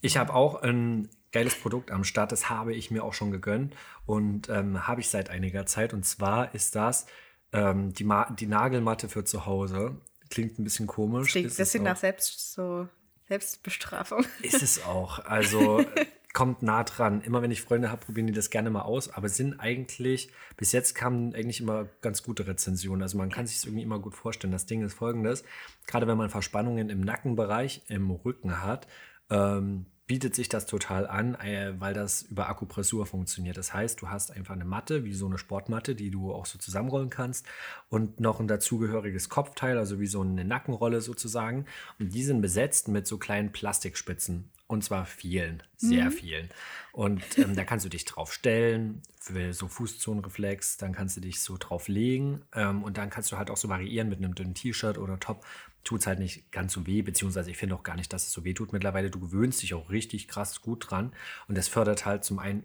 Ich habe auch ein geiles Produkt am Start, das habe ich mir auch schon gegönnt und ähm, habe ich seit einiger Zeit. Und zwar ist das ähm, die, Ma die Nagelmatte für zu Hause. Klingt ein bisschen komisch. Klingt ein bisschen nach Selbst, so Selbstbestrafung. Ist es auch. Also kommt nah dran. Immer wenn ich Freunde habe, probieren die das gerne mal aus. Aber sind eigentlich, bis jetzt kamen eigentlich immer ganz gute Rezensionen. Also man kann sich es irgendwie immer gut vorstellen. Das Ding ist folgendes. Gerade wenn man Verspannungen im Nackenbereich, im Rücken hat, ähm, bietet sich das total an, äh, weil das über Akupressur funktioniert. Das heißt, du hast einfach eine Matte, wie so eine Sportmatte, die du auch so zusammenrollen kannst und noch ein dazugehöriges Kopfteil, also wie so eine Nackenrolle sozusagen. Und die sind besetzt mit so kleinen Plastikspitzen. Und zwar vielen, sehr vielen. Und ähm, da kannst du dich drauf stellen, für so Fußzonenreflex, dann kannst du dich so drauf legen ähm, und dann kannst du halt auch so variieren mit einem dünnen T-Shirt oder Top. Tut es halt nicht ganz so weh, beziehungsweise ich finde auch gar nicht, dass es so weh tut mittlerweile. Du gewöhnst dich auch richtig krass gut dran und das fördert halt zum einen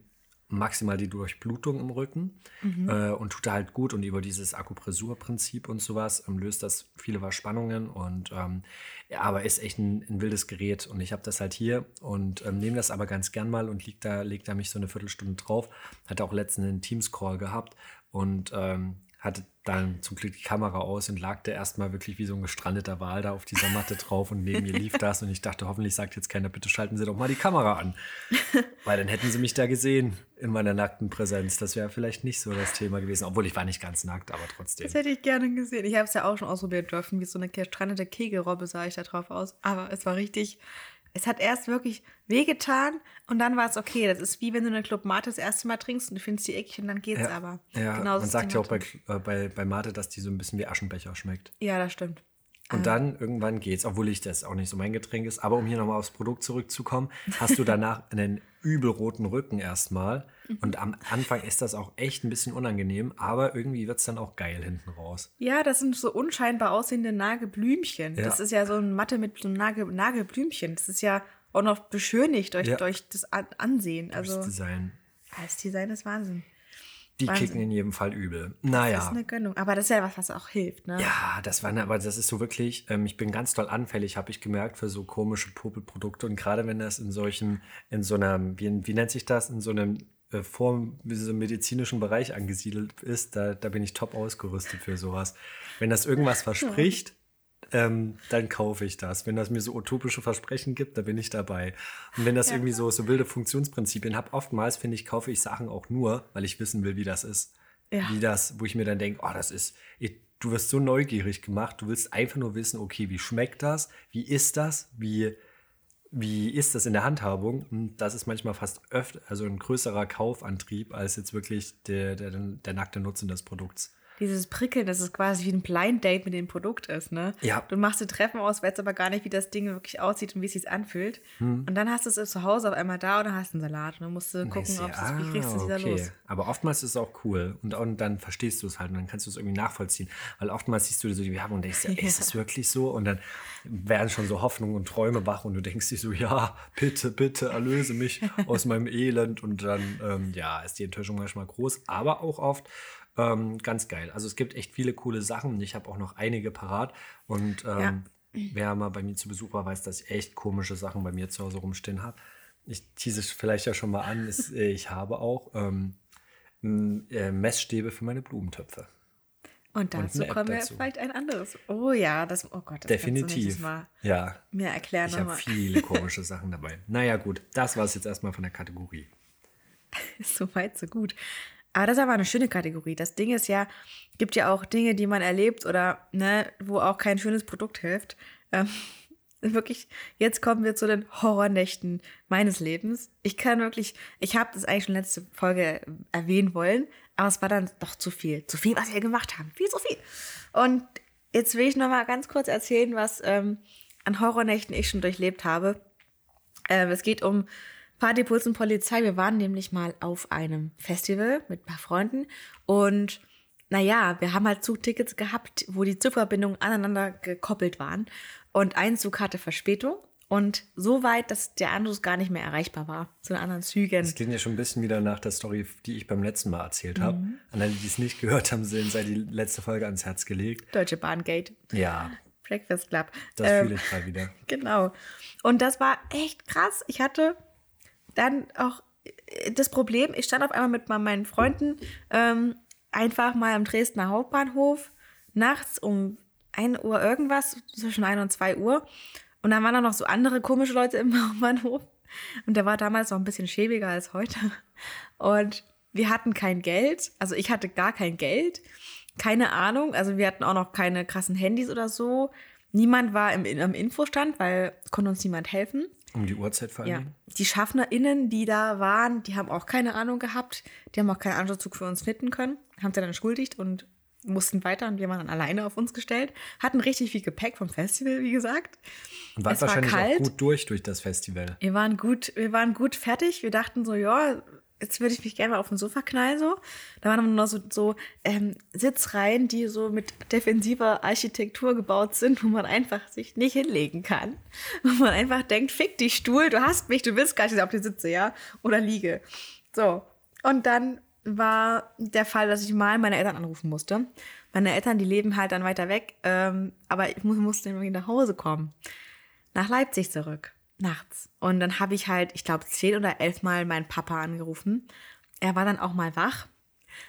maximal die Durchblutung im Rücken äh, und tut da halt gut und über dieses Akupressurprinzip und sowas ähm, löst das viele Verspannungen und ähm, ja, aber ist echt ein, ein wildes Gerät und ich habe das halt hier und ähm, nehme das aber ganz gern mal und liegt da, legt da mich so eine Viertelstunde drauf. Hatte auch letztens einen Teams-Call gehabt und ähm, hatte dann zum Glück die Kamera aus und lag da erstmal wirklich wie so ein gestrandeter Wal da auf dieser Matte drauf und neben mir lief das und ich dachte, hoffentlich sagt jetzt keiner, bitte schalten Sie doch mal die Kamera an. Weil dann hätten sie mich da gesehen in meiner nackten Präsenz. Das wäre vielleicht nicht so das Thema gewesen, obwohl ich war nicht ganz nackt, aber trotzdem. Das hätte ich gerne gesehen. Ich habe es ja auch schon ausprobiert dürfen, wie so eine gestrandete Kegelrobbe sah ich da drauf aus. Aber es war richtig Es hat erst wirklich wehgetan und dann war es okay. Das ist wie wenn du eine Club Mate das erste Mal trinkst und du findest die eckig und dann geht's Ja, aber. ja Genauso man sagt ja auch bei, äh, bei, bei Mate, dass die so ein bisschen wie Aschenbecher schmeckt. Ja, das stimmt. Und dann irgendwann geht's, obwohl ich das auch nicht so mein Getränk ist. Aber um hier nochmal aufs Produkt zurückzukommen, hast du danach einen übelroten Rücken erstmal. Und am Anfang ist das auch echt ein bisschen unangenehm, aber irgendwie wird's dann auch geil hinten raus. Ja, das sind so unscheinbar aussehende Nagelblümchen. Ja. Das ist ja so ein Matte mit so einem Nagel, Nagelblümchen. Das ist ja auch noch beschönigt durch, Ja. durch das An Ansehen. Das Also Design. das Design ist Wahnsinn. Die Wahnsinn. kicken in jedem Fall übel. Das Naja. ist eine Gönnung. Aber das ist ja was, was auch hilft, ne? Ja, das war, ne- aber das ist so wirklich, ähm, ich bin ganz doll anfällig, habe ich gemerkt, für so komische Popelprodukte. Und gerade wenn das in solchen, in so einem, wie, wie nennt sich das, in so einem äh, Form, wie so einem medizinischen Bereich angesiedelt ist, da, da bin ich top ausgerüstet für sowas. Wenn das irgendwas verspricht, ähm, dann kaufe ich das. Wenn das mir so utopische Versprechen gibt, da bin ich dabei. Und wenn das irgendwie so, so wilde Funktionsprinzipien hat, oftmals finde ich, kaufe ich Sachen auch nur, weil ich wissen will, wie das ist. Ja. Wie das, wo ich mir dann denke, oh, das ist, ich, du wirst so neugierig gemacht, du willst einfach nur wissen, okay, wie schmeckt das? Wie ist das? Wie, wie ist das in der Handhabung? Und das ist manchmal fast öfter, also ein größerer Kaufantrieb als jetzt wirklich der, der, der nackte Nutzen des Produkts. Dieses Prickeln, das ist quasi wie ein Blind Date mit dem Produkt ist, ne? Ja. Du machst dir Treffen aus, weißt aber gar nicht, wie das Ding wirklich aussieht und wie es sich anfühlt. Hm. Und dann hast du es zu Hause auf einmal da und dann hast du einen Salat. Und dann musst du gucken, Nice, ob ja. es, wie kriegst du es wieder okay. los. Aber oftmals ist es auch cool und, und dann verstehst du es halt und dann kannst du es irgendwie nachvollziehen. Weil oftmals siehst du so die Werbung und denkst, ja, ist es wirklich so? Und dann werden schon so Hoffnungen und Träume wach und du denkst dir so, ja, bitte, bitte, erlöse mich aus meinem Elend. Und dann, ähm, ja, ist die Enttäuschung manchmal groß, aber auch oft ähm, ganz geil. Also es gibt echt viele coole Sachen und ich habe auch noch einige parat. Und ähm, wer mal bei mir zu Besuch war, weiß, dass ich echt komische Sachen bei mir zu Hause rumstehen habe. Ich tease es vielleicht ja schon mal an. Es, äh, ich habe auch ähm, äh, Messstäbe für meine Blumentöpfe. Und dazu App kommen wir dazu. vielleicht ein anderes. Oh ja, das, oh Gott, das Definitiv. Mal Ja, mir erklären ich habe viele komische Sachen dabei. Naja, gut, das war es jetzt erstmal von der Kategorie. So weit, so gut. Aber das ist aber eine schöne Kategorie. Das Ding ist ja, gibt ja auch Dinge, die man erlebt oder ne, wo auch kein schönes Produkt hilft. Ähm, wirklich, jetzt kommen wir zu den Horrornächten meines Lebens. Ich kann wirklich, ich habe das eigentlich schon letzte Folge erwähnen wollen, aber es war dann doch zu viel. Zu viel, was wir gemacht haben. Viel zu viel. Und jetzt will ich noch mal ganz kurz erzählen, was ähm, an Horrornächten ich schon durchlebt habe. Ähm, es geht um Partypuls und Polizei. Wir waren nämlich mal auf einem Festival mit ein paar Freunden und naja, wir haben halt Zugtickets gehabt, wo die Zugverbindungen aneinander gekoppelt waren und ein Zug hatte Verspätung und so weit, dass der Anschluss gar nicht mehr erreichbar war zu den anderen Zügen. Das klingt ja schon ein bisschen wieder nach der Story, die ich beim letzten Mal erzählt habe. Mhm. An alle, die es nicht gehört haben, sind sei die letzte Folge ans Herz gelegt. Deutsche Bahngate, Ja, Breakfast Club. das Ähm, fühle ich gerade wieder. Genau. Und das war echt krass. Ich hatte dann auch äh, das Problem, ich stand auf einmal mit meinen Freunden ähm, einfach mal am Dresdner Hauptbahnhof nachts um 1 Uhr irgendwas, zwischen 1 und 2 Uhr. Und dann waren da noch so andere komische Leute im Hauptbahnhof. Und der war damals noch ein bisschen schäbiger als heute. Und wir hatten kein Geld. Also ich hatte gar kein Geld. Keine Ahnung. Also wir hatten auch noch keine krassen Handys oder so. Niemand war im, im Infostand, weil konnte uns niemand helfen. Um die Uhrzeit vor allem. Ja. Die SchaffnerInnen, die da waren, die haben auch keine Ahnung gehabt. Die haben auch keinen Anschlusszug für uns finden können. Haben sie dann entschuldigt und mussten weiter und wir waren dann alleine auf uns gestellt. Hatten richtig viel Gepäck vom Festival, wie gesagt. Und war Es war wahrscheinlich kalt. auch gut durch durch das Festival. Wir waren gut, wir waren gut fertig. Wir dachten so, ja, jetzt würde ich mich gerne mal auf dem Sofa knallen so. Da waren dann noch so, so ähm, Sitzreihen, die so mit defensiver Architektur gebaut sind, wo man einfach sich nicht hinlegen kann. Wo man einfach denkt, fick dich Stuhl, du hast mich, du willst gar nicht auf die Sitze, ja? Oder liege. So. Und dann war der Fall, dass ich mal meine Eltern anrufen musste. Meine Eltern, die leben halt dann weiter weg, ähm, aber ich mu- musste irgendwie nach Hause kommen nach Leipzig zurück, nachts. Und dann habe ich halt, ich glaube, zehn oder elf Mal meinen Papa angerufen. Er war dann auch mal wach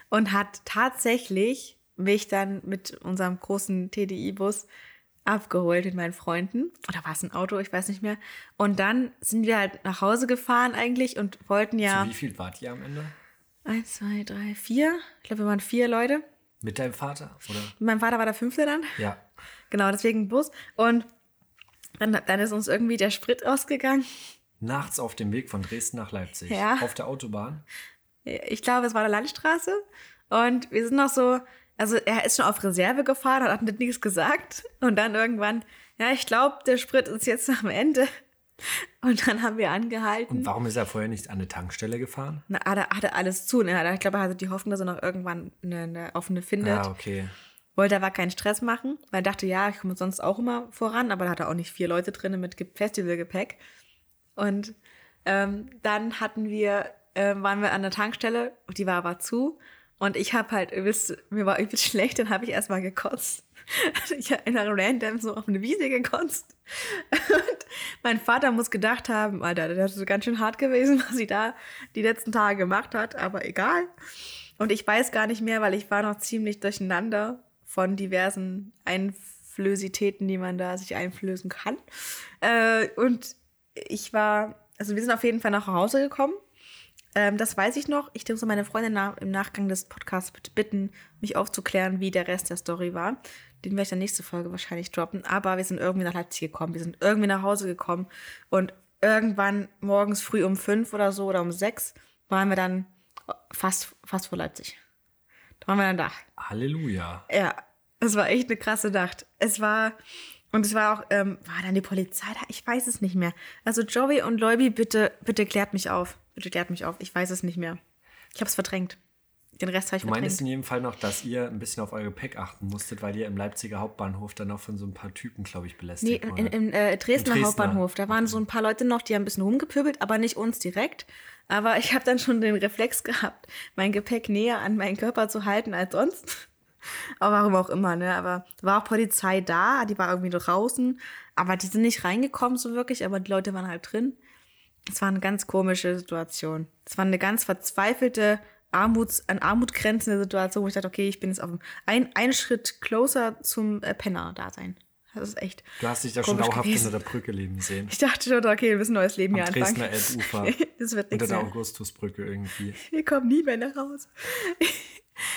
und hat tatsächlich mich dann mit unserem großen TDI-Bus abgeholt mit meinen Freunden. Oder war es ein Auto? Ich weiß nicht mehr. Und dann sind wir halt nach Hause gefahren eigentlich und wollten ja Zu wie viel wart ihr am Ende? eins, zwei, drei, vier. Ich glaube, wir waren vier Leute. Mit deinem Vater? Oder? Mein Vater war der Fünfte dann. Ja. Genau, deswegen Bus. Und Dann, dann ist uns irgendwie der Sprit ausgegangen. Nachts auf dem Weg von Dresden nach Leipzig. Ja. Auf der Autobahn. Ich glaube, es war eine Landstraße. Und wir sind noch so, also er ist schon auf Reserve gefahren, hat nichts gesagt. Und dann irgendwann, ja, ich glaube, der Sprit ist jetzt am Ende. Und dann haben wir angehalten. Und warum ist er vorher nicht an eine Tankstelle gefahren? Na, er, hat er alles zu. Ne? Ich glaube, er hatte die Hoffnung, dass er noch irgendwann eine, eine offene findet. Ah, okay. Wollte aber keinen Stress machen, weil er dachte, ja, ich komme sonst auch immer voran, aber da hat er auch nicht vier Leute drin mit Ge- Festivalgepäck. Und ähm, dann hatten wir, äh, waren wir an der Tankstelle, die war aber zu. Und ich habe halt übelst, mir war übelst schlecht, dann habe ich erstmal gekotzt. Ich habe random so auf eine Wiese gekotzt. Und mein Vater muss gedacht haben, Alter, das ist ganz schön hart gewesen, was sie da die letzten Tage gemacht hat, aber egal. Und ich weiß gar nicht mehr, weil ich war noch ziemlich durcheinander von diversen Einflößitäten, die man da sich einflößen kann. Äh, und ich war, also wir sind auf jeden Fall nach Hause gekommen. Ähm, das weiß ich noch. Ich muss meine Freundin nach, im Nachgang des Podcasts bitte bitten, mich aufzuklären, wie der Rest der Story war. Den werde ich dann nächste Folge wahrscheinlich droppen. Aber wir sind irgendwie nach Leipzig gekommen. Wir sind irgendwie nach Hause gekommen. Und irgendwann morgens früh um fünf oder so oder um sechs waren wir dann fast, fast vor Leipzig. Da waren wir dann da. Halleluja. Ja, es war echt eine krasse Nacht. Es war, und es war auch, ähm, war dann die Polizei da? Ich weiß es nicht mehr. Also Joey und Leubi, bitte, bitte klärt mich auf. Bitte klärt mich auf. Ich weiß es nicht mehr. Ich habe es verdrängt. Den Rest habe ich Du meinst verdrängt. in jedem Fall noch, dass ihr ein bisschen auf euer Gepäck achten musstet, weil ihr im Leipziger Hauptbahnhof dann noch von so ein paar Typen, glaube ich, Nee, belästigt in, wurde. in, äh, Dresdner Dresdner. Hauptbahnhof. Da waren so ein paar Leute noch, die haben ein bisschen rumgepöbelt, aber nicht uns direkt. Aber ich habe dann schon den Reflex gehabt, mein Gepäck näher an meinen Körper zu halten als sonst. Aber warum auch immer, ne? Aber war auch Polizei da, die war irgendwie draußen. Aber die sind nicht reingekommen so wirklich, aber die Leute waren halt drin. Es war eine ganz komische Situation. Es war eine ganz verzweifelte, Armuts, an Armut grenzende Situation, wo ich dachte, okay, ich bin jetzt auf einen Schritt closer zum äh, Penner-Dasein. Das ist echt. du hast dich da schon dauerhaft gewesen. unter der Brücke leben sehen. Ich dachte schon, okay, wir müssen ein neues Leben Am hier Dresdner anfangen. Elbufer. Das wird unter nichts der mehr. Augustusbrücke irgendwie. Wir kommen nie mehr nach Hause.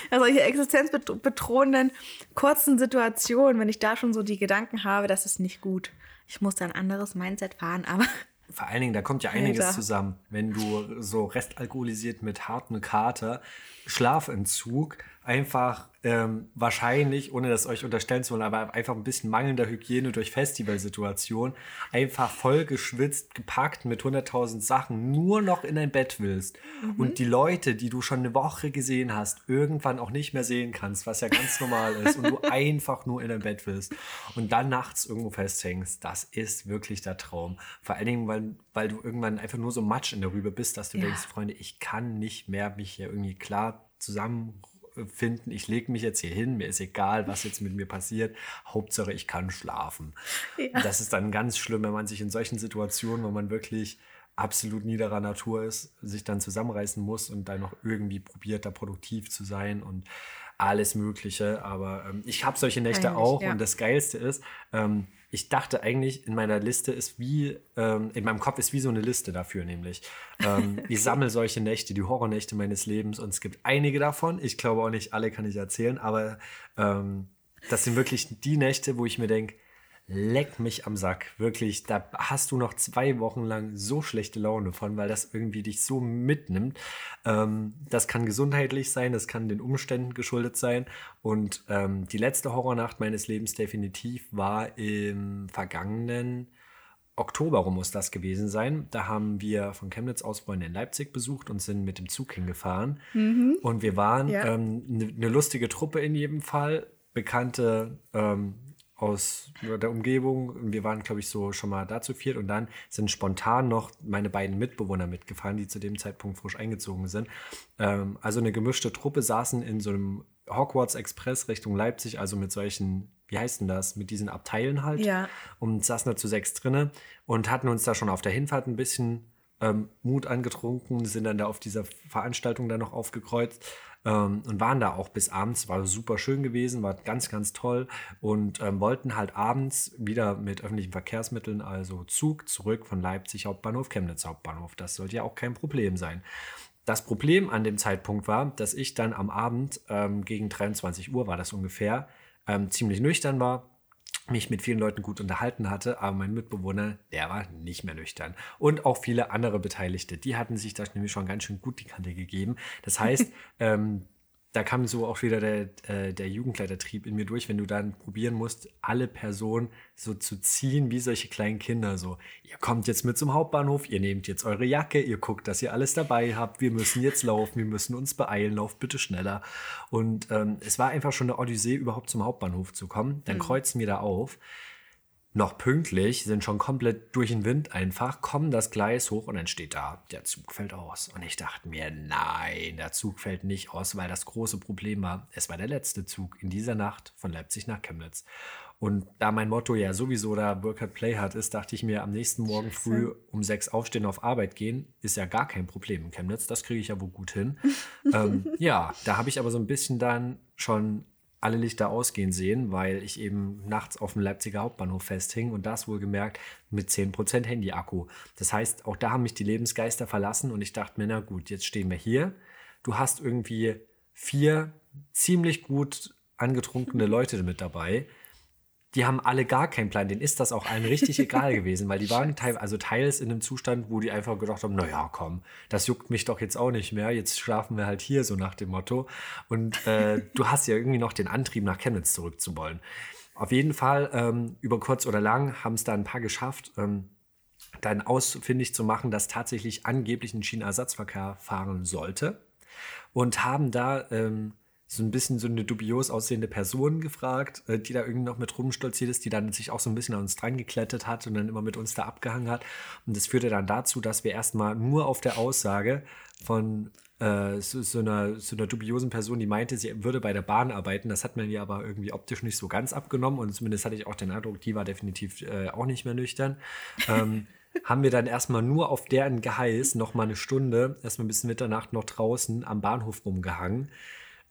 Also solche existenzbedrohenden kurzen Situationen, wenn ich da schon so die Gedanken habe, das ist nicht gut. Ich muss da ein anderes Mindset fahren, aber Vor allen Dingen, da kommt ja einiges Alter. zusammen. Wenn du so restalkoholisiert mit harten Kater, Schlafentzug, einfach ähm, wahrscheinlich, ohne das euch unterstellen zu wollen, aber einfach ein bisschen mangelnder Hygiene durch Festivalsituation, einfach voll geschwitzt, gepackt mit 100.000 Sachen, nur noch in dein Bett willst und die Leute, die du schon eine Woche gesehen hast, irgendwann auch nicht mehr sehen kannst, was ja ganz normal ist und du einfach nur in dein Bett willst und dann nachts irgendwo festhängst, das ist wirklich der Traum. Vor allen Dingen, weil, weil du irgendwann einfach nur so Matsch in der Rübe bist, dass du Ja. denkst, Freunde, ich kann nicht mehr mich hier irgendwie klar zusammenfinden. Ich lege mich jetzt hier hin, mir ist egal, was jetzt mit mir passiert. Hauptsache, ich kann schlafen. Das ist dann ganz schlimm, wenn man sich in solchen Situationen, wo man wirklich absolut niederer Natur ist, sich dann zusammenreißen muss und dann noch irgendwie probiert, da produktiv zu sein und alles Mögliche. Aber ähm, ich habe solche Nächte Eigentlich, auch ja. und das Geilste ist, ähm, ich dachte eigentlich, in meiner Liste ist wie, ähm, in meinem Kopf ist wie so eine Liste dafür, nämlich. Ähm, ich sammle solche Nächte, die Horrornächte meines Lebens und es gibt einige davon. Ich glaube auch nicht alle kann ich erzählen, aber ähm, das sind wirklich die Nächte, wo ich mir denke, leck mich am Sack. Wirklich, da hast du noch zwei Wochen lang so schlechte Laune von, weil das irgendwie dich so mitnimmt. Ähm, das kann gesundheitlich sein, das kann den Umständen geschuldet sein. Und ähm, die letzte Horrornacht meines Lebens definitiv war im vergangenen Oktober rum muss das gewesen sein. Da haben wir von Chemnitz aus Freunde in Leipzig besucht und sind mit dem Zug hingefahren. Und wir waren Ja. eine ähm, ne- ne lustige Truppe in jedem Fall. Bekannte ähm, aus der Umgebung. Und Wir waren, glaube ich, so schon mal da zu viert. Und dann sind spontan noch meine beiden Mitbewohner mitgefahren, die zu dem Zeitpunkt frisch eingezogen sind. Ähm, also eine gemischte Truppe saßen in so einem Hogwarts Express Richtung Leipzig, also mit solchen, wie heißt denn das, mit diesen Abteilen halt Ja. und saßen da zu sechs drinne und hatten uns da schon auf der Hinfahrt ein bisschen ähm, Mut angetrunken, sind dann da auf dieser Veranstaltung dann noch aufgekreuzt ähm, und waren da auch bis abends. War super schön gewesen, war ganz, ganz toll und ähm, wollten halt abends wieder mit öffentlichen Verkehrsmitteln, also Zug, zurück von Leipzig Hauptbahnhof, Chemnitz Hauptbahnhof. Das sollte ja auch kein Problem sein. Das Problem an dem Zeitpunkt war, dass ich dann am Abend ähm, gegen 23 Uhr war das ungefähr, ähm, ziemlich nüchtern war mich mit vielen Leuten gut unterhalten hatte, aber mein Mitbewohner, der war nicht mehr nüchtern. Und auch viele andere Beteiligte, die hatten sich da nämlich schon ganz schön gut die Kante gegeben. Das heißt, ähm, da kam so auch wieder der, äh, der Jugendleitertrieb in mir durch, wenn du dann probieren musst, alle Personen so zu ziehen wie solche kleinen Kinder. So, ihr kommt jetzt mit zum Hauptbahnhof, ihr nehmt jetzt eure Jacke, ihr guckt, dass ihr alles dabei habt, wir müssen jetzt laufen, wir müssen uns beeilen, lauft bitte schneller. Und ähm, es war einfach schon eine Odyssee, überhaupt zum Hauptbahnhof zu kommen. Dann mhm. kreuzen wir da auf noch pünktlich, sind schon komplett durch den Wind einfach, kommen das Gleis hoch und dann steht da, der Zug fällt aus. Und ich dachte mir, nein, der Zug fällt nicht aus, weil das große Problem war, es war der letzte Zug in dieser Nacht von Leipzig nach Chemnitz. Und da mein Motto ja sowieso da Work Play hat ist, dachte ich mir, am nächsten Morgen Scheiße. früh um sechs aufstehen, auf Arbeit gehen, ist ja gar kein Problem in Chemnitz. Das kriege ich ja wohl gut hin. ähm, ja, da habe ich aber so ein bisschen dann schon alle Lichter ausgehen sehen, weil ich eben nachts auf dem Leipziger Hauptbahnhof festhing und das wohlgemerkt mit 10% Handy-Akku. Das heißt, auch da haben mich die Lebensgeister verlassen und ich dachte mir, na gut, jetzt stehen wir hier. Du hast irgendwie vier ziemlich gut angetrunkene Leute mit dabei die haben alle gar keinen Plan. Denen ist das auch allen richtig egal gewesen, weil die waren teil, also teils in einem Zustand, wo die einfach gedacht haben, naja, komm, das juckt mich doch jetzt auch nicht mehr. Jetzt schlafen wir halt hier, so nach dem Motto. Und äh, du hast ja irgendwie noch den Antrieb, nach Chemnitz zurückzuwollen. Auf jeden Fall, ähm, über kurz oder lang, haben es da ein paar geschafft, ähm, dann ausfindig zu machen, dass tatsächlich angeblich ein Schienenersatzverkehr fahren sollte. Und haben da ähm, so ein bisschen so eine dubios aussehende Person gefragt, äh, die da irgendwie noch mit rumstolziert ist, die dann sich auch so ein bisschen an uns dran geklettet hat und dann immer mit uns da abgehangen hat. Und das führte dann dazu, dass wir erstmal nur auf der Aussage von äh, so, so, einer, so einer dubiosen Person, die meinte, sie würde bei der Bahn arbeiten. Das hat man ihr aber irgendwie optisch nicht so ganz abgenommen und zumindest hatte ich auch den Eindruck, die war definitiv äh, auch nicht mehr nüchtern. Ähm, haben wir dann erstmal nur auf deren Geheiß noch mal eine Stunde, erstmal bis Mitternacht noch draußen am Bahnhof rumgehangen.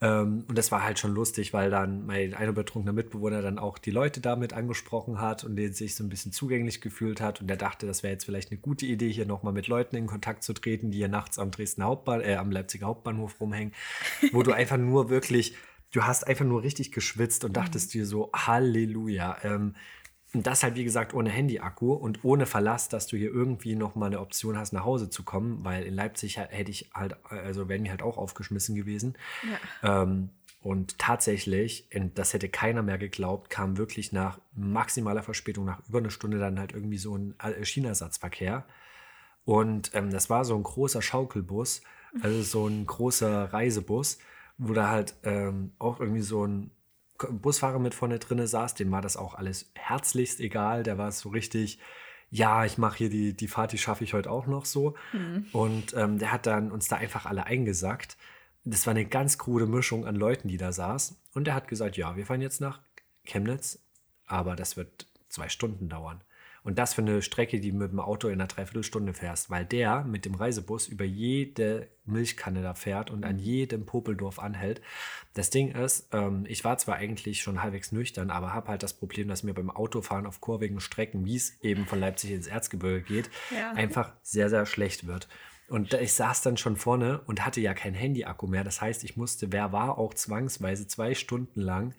Ähm, und das war halt schon lustig, weil dann mein einer betrunkener Mitbewohner dann auch die Leute damit angesprochen hat und den sich so ein bisschen zugänglich gefühlt hat. Und der dachte, das wäre jetzt vielleicht eine gute Idee, hier nochmal mit Leuten in Kontakt zu treten, die hier nachts am Dresden Hauptbahn, äh, am Leipziger Hauptbahnhof rumhängen, wo du einfach nur wirklich, du hast einfach nur richtig geschwitzt und dachtest mhm. dir so, Halleluja. Ähm, und das halt, wie gesagt, ohne Handy-Akku und ohne Verlass, dass du hier irgendwie noch mal eine Option hast, nach Hause zu kommen, weil in Leipzig hätte ich halt, also wären wir halt auch aufgeschmissen gewesen. Ja. Ähm, und tatsächlich, das hätte keiner mehr geglaubt, kam wirklich nach maximaler Verspätung, nach über einer Stunde dann halt irgendwie so ein äh, Schienersatzverkehr. Und ähm, das war so ein großer Schaukelbus, also so ein großer Reisebus, wo da halt ähm, auch irgendwie so ein Busfahrer mit vorne drinne saß, dem war das auch alles herzlichst egal. Der war so richtig, ja, ich mache hier die, die Fahrt, die schaffe ich heute auch noch so. Mhm. Und ähm, der hat dann uns da einfach alle eingesackt. Das war eine ganz krude Mischung an Leuten, die da saß. Und er hat gesagt, ja, wir fahren jetzt nach Chemnitz, aber das wird zwei Stunden dauern. Und das für eine Strecke, die mit dem Auto in einer Dreiviertelstunde fährst, weil der mit dem Reisebus über jede Milchkanne da fährt und an jedem Popeldorf anhält. Das Ding ist, ähm, ich war zwar eigentlich schon halbwegs nüchtern, aber habe halt das Problem, dass mir beim Autofahren auf kurvigen Strecken, wie es eben von Leipzig ins Erzgebirge geht, ja. einfach sehr, sehr schlecht wird. Und ich saß dann schon vorne und hatte ja kein Handy-Akku mehr. Das heißt, ich musste, wer war, auch zwangsweise zwei Stunden lang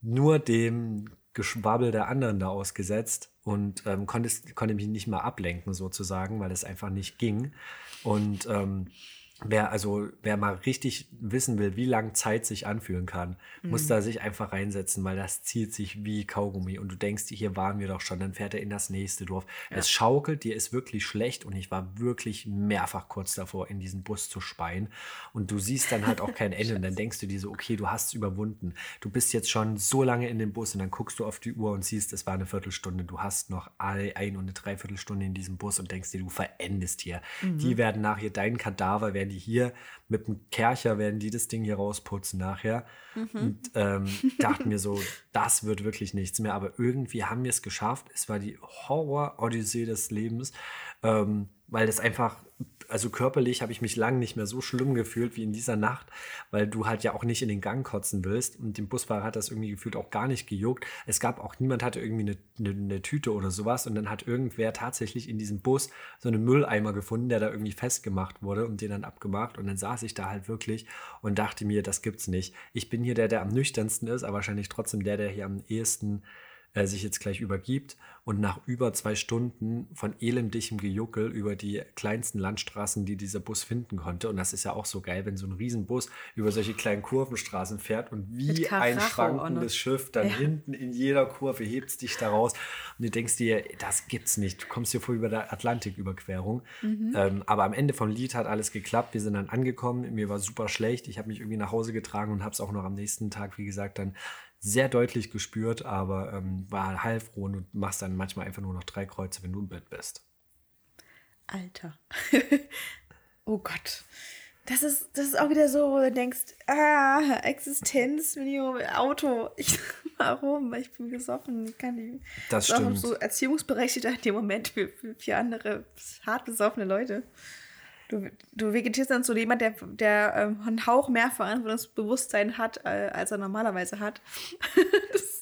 nur dem Geschwabbel der anderen da ausgesetzt und ähm, konnte, konnte mich nicht mal ablenken sozusagen, weil es einfach nicht ging. Und ähm, Wer also, wer mal richtig wissen will, wie lang Zeit sich anfühlen kann, mhm. muss da sich einfach reinsetzen, weil das zieht sich wie Kaugummi und du denkst, hier waren wir doch schon, dann fährt er in das nächste Dorf. Ja. Es schaukelt, dir ist wirklich schlecht und ich war wirklich mehrfach kurz davor, in diesen Bus zu speien und du siehst dann halt auch kein Ende und dann denkst du dir so, okay, du hast es überwunden. Du bist jetzt schon so lange in dem Bus und dann guckst du auf die Uhr und siehst, es war eine Viertelstunde, du hast noch eine und eine Dreiviertelstunde in diesem Bus und denkst dir, du verendest hier. Mhm. Die werden nachher dein Kadaver, werden die hier mit dem Kercher, werden die das Ding hier rausputzen nachher. Mhm. Und ähm, dachten mir so, das wird wirklich nichts mehr. Aber irgendwie haben wir es geschafft. Es war die Horror-Odyssee des Lebens, ähm, weil das einfach also körperlich habe ich mich lange nicht mehr so schlimm gefühlt wie in dieser Nacht, weil du halt ja auch nicht in den Gang kotzen willst. Und dem Busfahrer hat das irgendwie gefühlt auch gar nicht gejuckt. Es gab auch niemand hatte irgendwie eine, eine, eine Tüte oder sowas. Und dann hat irgendwer tatsächlich in diesem Bus so einen Mülleimer gefunden, der da irgendwie festgemacht wurde und den dann abgemacht. Und dann saß ich da halt wirklich und dachte mir, das gibt's nicht. Ich bin hier der, der am nüchternsten ist, aber wahrscheinlich trotzdem der, der hier am ehesten äh, sich jetzt gleich übergibt und nach über zwei Stunden von elendigem Gejuckel über die kleinsten Landstraßen, die dieser Bus finden konnte. Und das ist ja auch so geil, wenn so ein Riesenbus über solche kleinen Kurvenstraßen fährt und wie ein schwankendes Schiff dann Ja. hinten in jeder Kurve hebt es dich da raus und du denkst dir, das gibt's nicht. Du kommst dir vor über der Atlantiküberquerung. Mhm. Ähm, aber am Ende vom Lied hat alles geklappt. Wir sind dann angekommen. Mir war super schlecht. Ich habe mich irgendwie nach Hause getragen und habe es auch noch am nächsten Tag, wie gesagt, dann sehr deutlich gespürt, aber ähm, war heilfroh und machst dann manchmal einfach nur noch drei Kreuze, wenn du im Bett bist. Alter. oh Gott. Das ist, das ist auch wieder so, wo du denkst, ah, Existenz, Minimum, Auto. Ich, warum? Ich bin gesoffen. Ich kann nicht. Das ist auch stimmt. so erziehungsberechtigter in dem Moment für, für, für andere hart besoffene Leute. Du, du vegetierst dann zu jemand, der, der ähm, einen Hauch mehr Verantwortungsbewusstsein hat, äh, als er normalerweise hat. das,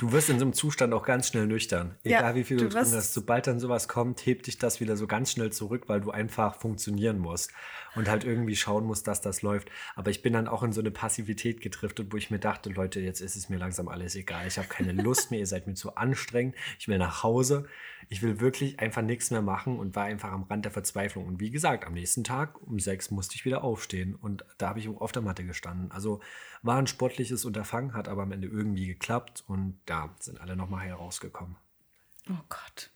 Du wirst in so einem Zustand auch ganz schnell nüchtern. Egal Ja, wie viel du, du hast, sobald dann sowas kommt, hebt dich das wieder so ganz schnell zurück, weil du einfach funktionieren musst und halt irgendwie schauen musst, dass das läuft. Aber ich bin dann auch in so eine Passivität gedriftet, wo ich mir dachte, Leute, jetzt ist es mir langsam alles egal. Ich habe keine Lust mehr, ihr seid mir zu anstrengend. Ich will nach Hause. Ich will wirklich einfach nichts mehr machen und war einfach am Rand der Verzweiflung. Und wie gesagt, am nächsten Tag um sechs musste ich wieder aufstehen und da habe ich auf der Matte gestanden. Also war ein sportliches Unterfangen, hat aber am Ende irgendwie geklappt und da sind alle nochmal herausgekommen. oh Gott.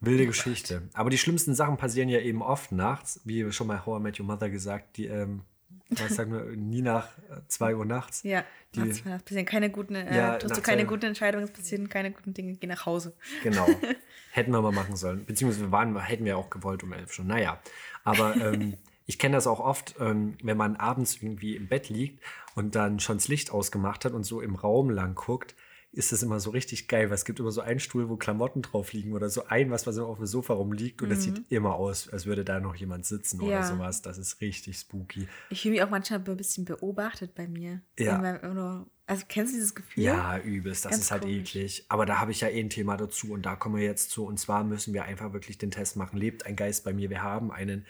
Wilde Geschichte. Aber die schlimmsten Sachen passieren ja eben oft nachts, wie schon mal How I Met Your Mother gesagt, die, ähm, was sagen wir, nie nach 2 Uhr nachts. Ja, Die- nachts passieren keine guten, äh, Ja, triffst du keine ja. guten Entscheidungen, es passieren keine guten Dinge, geh nach Hause. Genau. Hätten wir mal machen sollen. Beziehungsweise wir waren, hätten wir auch gewollt um elf schon. Naja. Aber ähm, ich kenne das auch oft, ähm, wenn man abends irgendwie im Bett liegt und dann schon das Licht ausgemacht hat und so im Raum lang guckt, ist das immer so richtig geil, weil es gibt immer so einen Stuhl, wo Klamotten drauf liegen oder so ein, was, was auf dem Sofa rumliegt und das sieht immer aus, als würde da noch jemand sitzen oder Ja. sowas. Das ist richtig spooky. Ich fühle mich auch manchmal ein bisschen beobachtet bei mir. Ja. Meinem- oder- Also kennst du dieses Gefühl? Ja, übelst. Das Ganz ist halt komisch. eklig. Aber da habe ich ja eh ein Thema dazu und da kommen wir jetzt zu. Und zwar müssen wir einfach wirklich den Test machen. Lebt ein Geist bei mir? Wir haben einen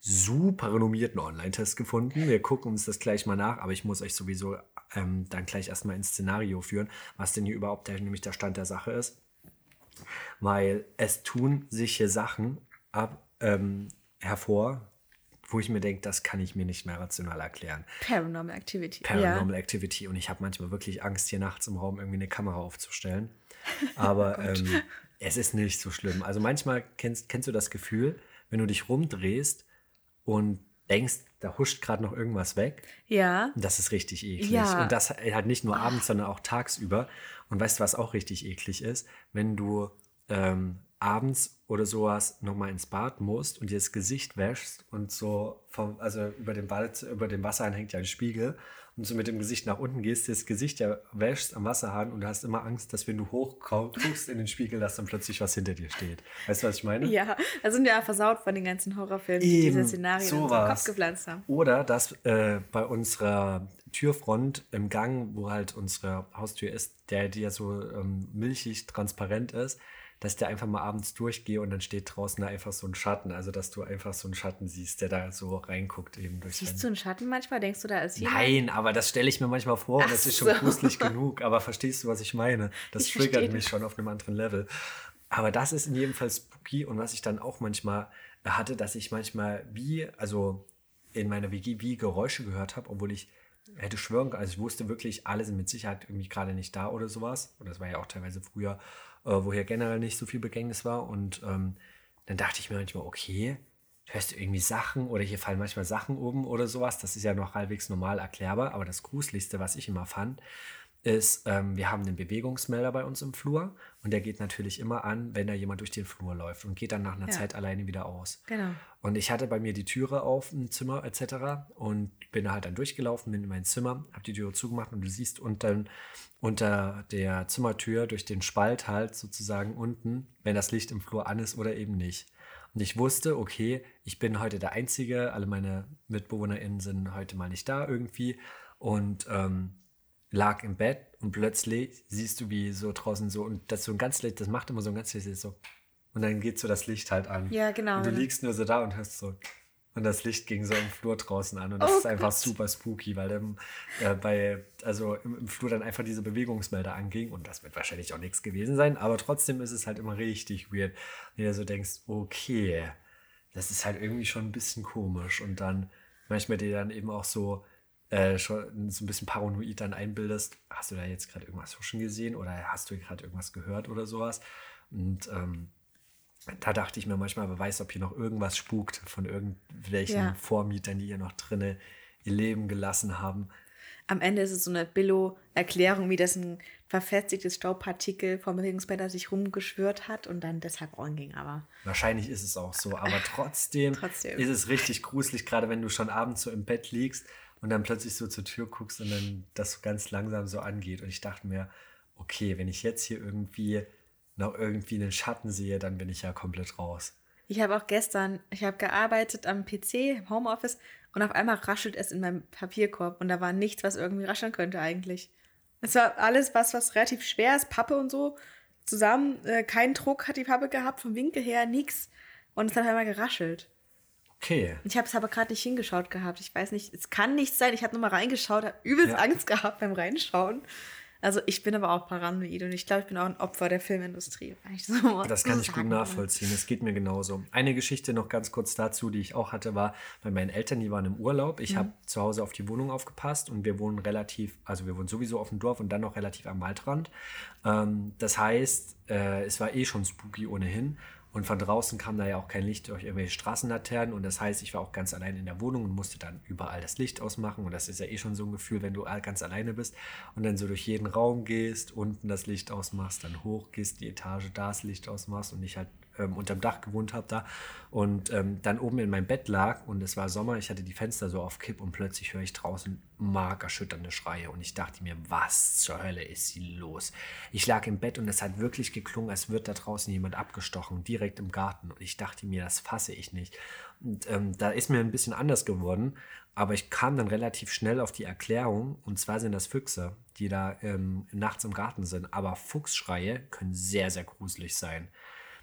super renommierten Online-Test gefunden. Wir gucken uns das gleich mal nach, aber ich muss euch sowieso ähm, dann gleich erstmal ins Szenario führen, was denn hier überhaupt der, nämlich der Stand der Sache ist. Weil es tun sich hier Sachen ab, ähm, hervor, wo ich mir denke, das kann ich mir nicht mehr rational erklären. Paranormal Activity. Paranormal Activity und ich habe manchmal wirklich Angst, hier nachts im Raum irgendwie eine Kamera aufzustellen. Aber ähm, es ist nicht so schlimm. Also manchmal kennst, kennst du das Gefühl, wenn du dich rumdrehst und denkst, da huscht gerade noch irgendwas weg. Ja. Und das ist richtig eklig. Ja. Und das halt nicht nur abends, sondern auch tagsüber. Und weißt du, was auch richtig eklig ist? Wenn du ähm, abends oder sowas nochmal ins Bad musst und dir das Gesicht wäschst und so vom, also über dem Bad, über dem Wasserhahn hängt ja ein Spiegel und so mit dem Gesicht nach unten gehst, das Gesicht ja wäschst am Wasserhahn und du hast immer Angst, dass wenn du hoch guckst in den Spiegel, dass dann plötzlich was hinter dir steht. Weißt du, was ich meine? Ja, da sind wir ja versaut von den ganzen Horrorfilmen, die Eben, diese Szenarien in unseren sowas. Kopf gepflanzt haben. Oder dass äh, bei unserer Türfront im Gang, wo halt unsere Haustür ist, der, die ja so ähm, milchig transparent ist, dass der einfach mal abends durchgehe und dann steht draußen da einfach so ein Schatten. Also, dass du einfach so einen Schatten siehst, der da so reinguckt eben durchs Siehst du einen Schatten manchmal? Denkst du, da ist jemand? Nein, aber das stelle ich mir manchmal vor und das ist schon gruselig genug. Aber verstehst du, was ich meine? Das Ich triggert verstehe mich schon auf einem anderen Level. Aber das ist in jedem Fall spooky und was ich dann auch manchmal hatte, dass ich manchmal wie, also in meiner WG wie Geräusche gehört habe, obwohl ich hätte schwören können, also ich wusste wirklich, alle sind mit Sicherheit irgendwie gerade nicht da oder sowas. Und das war ja auch teilweise früher, äh, wo hier generell nicht so viel Begängnis war. Und ähm, dann dachte ich mir manchmal, okay, hörst du irgendwie Sachen oder hier fallen manchmal Sachen oben oder sowas. Das ist ja noch halbwegs normal erklärbar. Aber das Gruseligste, was ich immer fand, ist, ähm, wir haben einen Bewegungsmelder bei uns im Flur und der geht natürlich immer an, wenn da jemand durch den Flur läuft und geht dann nach einer Ja. Zeit alleine wieder aus. Genau. Und ich hatte bei mir die Türe auf im Zimmer etc. und bin da halt dann durchgelaufen, bin in mein Zimmer, habe die Türe zugemacht und du siehst unter, unter der Zimmertür durch den Spalt halt sozusagen unten, wenn das Licht im Flur an ist oder eben nicht. Und ich wusste, okay, ich bin heute der Einzige, alle meine MitbewohnerInnen sind heute mal nicht da irgendwie und ähm, lag im Bett und plötzlich siehst du, wie so draußen so, und das so ein ganz Licht, das macht immer so ein ganz Licht so. Und dann geht so das Licht halt an. Ja, genau. Und du liegst nur so da und hörst so. und das Licht ging so im Flur draußen an und das Oh ist einfach Gott. super spooky, weil dann äh, bei, also im, im Flur dann einfach diese Bewegungsmelder anging und das wird wahrscheinlich auch nichts gewesen sein, aber trotzdem ist es halt immer richtig weird, wenn du so denkst, okay, das ist halt irgendwie schon ein bisschen komisch und dann manchmal dir dann eben auch so äh, schon so ein bisschen paranoid dann einbildest, hast du da jetzt gerade irgendwas schon gesehen oder hast du gerade irgendwas gehört oder sowas und ähm, da dachte ich mir manchmal, wer weiß, ob hier noch irgendwas spukt von irgendwelchen Ja. Vormietern, die hier noch drinne ihr Leben gelassen haben. Am Ende ist es so eine Billo-Erklärung, wie das ein verfestigtes Staubpartikel vom Bewegungsmelder sich rumgeschwört hat und dann deshalb anging. Aber Wahrscheinlich ist es auch so, aber trotzdem, Trotzdem. ist es richtig gruselig, gerade wenn du schon abends so im Bett liegst und dann plötzlich so zur Tür guckst und dann das so ganz langsam so angeht. Und ich dachte mir, okay, wenn ich jetzt hier irgendwie noch irgendwie einen Schatten sehe, dann bin ich ja komplett raus. ich habe auch gestern, ich habe gearbeitet am PC, im Homeoffice und auf einmal raschelt es in meinem Papierkorb und da war nichts, was irgendwie rascheln könnte eigentlich. Es war alles was, was relativ schwer ist, Pappe und so, zusammen. Äh, kein Druck hat die Pappe gehabt, vom Winkel her nix. Und es hat einmal geraschelt. Okay. Ich habe es aber gerade nicht hingeschaut gehabt. Ich weiß nicht, es kann nicht sein. Ich habe nur mal reingeschaut, habe übelst Ja. Angst gehabt beim Reinschauen. Also ich bin aber auch paranoid und ich glaube, ich bin auch ein Opfer der Filmindustrie. so Das kann ich gut nachvollziehen. Es geht mir genauso. Eine Geschichte noch ganz kurz dazu, die ich auch hatte, war bei meinen Eltern, die waren im Urlaub. Ich habe zu Hause auf die Wohnung aufgepasst und wir wohnen relativ, also wir wohnen sowieso auf dem Dorf und dann noch relativ am Waldrand. Ähm, das heißt, äh, es war eh schon spooky ohnehin. Und von draußen kam da ja auch kein Licht durch irgendwelche Straßenlaternen. Und das heißt, ich war auch ganz allein in der Wohnung und musste dann überall das Licht ausmachen. Und das ist ja eh schon so ein Gefühl, wenn du ganz alleine bist und dann so durch jeden Raum gehst, unten das Licht ausmachst, dann hochgehst, die Etage, da das Licht ausmachst und ich halt ähm, unterm Dach gewohnt habe da und ähm, dann oben in meinem Bett lag und es war Sommer, ich hatte die Fenster so auf Kipp und plötzlich höre ich draußen markerschütternde Schreie und ich dachte mir, was zur Hölle ist hier los? Ich lag im Bett und es hat wirklich geklungen, als wird da draußen jemand abgestochen, direkt im Garten und ich dachte mir, das fasse ich nicht. Und ähm, da ist mir ein bisschen anders geworden, aber ich kam dann relativ schnell auf die Erklärung und zwar sind das Füchse, die da ähm, nachts im Garten sind, aber Fuchsschreie können sehr, sehr gruselig sein.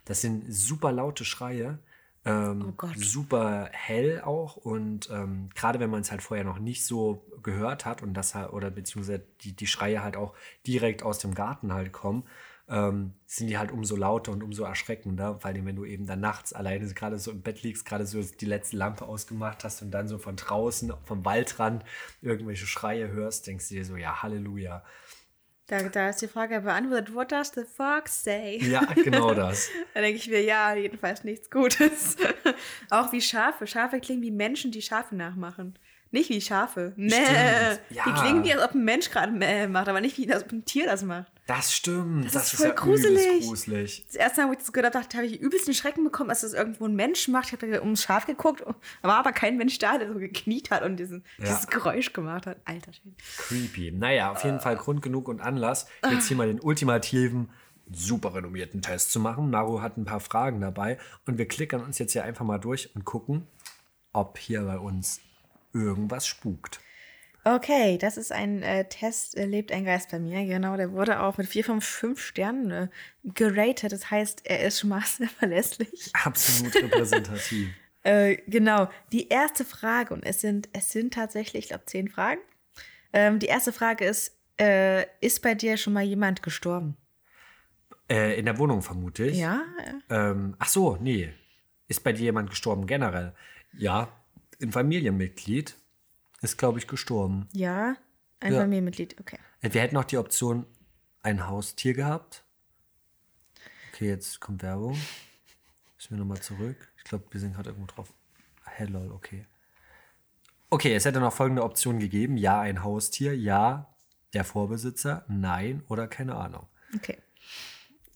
Das sind super laute Schreie, ähm, Oh super hell auch und ähm, gerade wenn man es halt vorher noch nicht so gehört hat und das halt, oder beziehungsweise die, die Schreie halt auch direkt aus dem Garten halt kommen, ähm, sind die halt umso lauter und umso erschreckender, vor allem wenn du eben dann nachts alleine gerade so im Bett liegst, gerade so die letzte Lampe ausgemacht hast und dann so von draußen, vom Waldrand irgendwelche Schreie hörst, denkst du dir so, ja, Halleluja. Da, da ist die Frage beantwortet, what does the fox say? Ja, genau das. Da denke ich mir, ja, jedenfalls nichts Gutes. auch wie Schafe. Schafe klingen wie Menschen, die Schafe nachmachen. Nicht wie Schafe. Mäh. ja. Die klingen wie, als ob ein Mensch gerade Mäh macht, aber nicht wie als ob ein Tier das macht. Das stimmt. Das Das, ist voll ja gruselig. gruselig. Das erste Mal, wo ich das gehört habe, habe ich übelst den Schrecken bekommen, als das irgendwo ein Mensch macht. Ich habe ums Schaf geguckt, da war aber kein Mensch da, der so gekniet hat und diesen, Ja. dieses Geräusch gemacht hat. Alter Schwede. Creepy. Naja, auf jeden Fall Grund genug und Anlass, jetzt hier mal den ultimativen, super renommierten Test zu machen. Maru hat ein paar Fragen dabei und wir klickern uns jetzt hier einfach mal durch und gucken, ob hier bei uns irgendwas spukt. Okay, das ist ein äh, Test, äh, lebt ein Geist bei mir. Genau, der wurde auch mit 4 von 5 Sternen äh, geratet. Das heißt, er ist schon mal sehr verlässlich. Absolut repräsentativ. Äh, genau, die erste Frage, und es sind, es sind tatsächlich, ich glaube, zehn Fragen. Ähm, die erste Frage ist, äh, ist bei dir schon mal jemand gestorben? Äh, in der Wohnung vermute ich. Ja? Ähm, ach so, nee. Ist bei dir jemand gestorben generell? Ja, ein Familienmitglied ist, glaube ich, gestorben. Ja? Ein Ja. Familienmitglied, okay. Wir hätten noch die Option ein Haustier gehabt. Okay, jetzt kommt Werbung. Müssen wir nochmal zurück. Ich glaube, wir sind gerade irgendwo drauf. Hello, okay. Okay, es hätte noch folgende Option gegeben. Ja, ein Haustier. Ja, der Vorbesitzer. Nein oder keine Ahnung. Okay.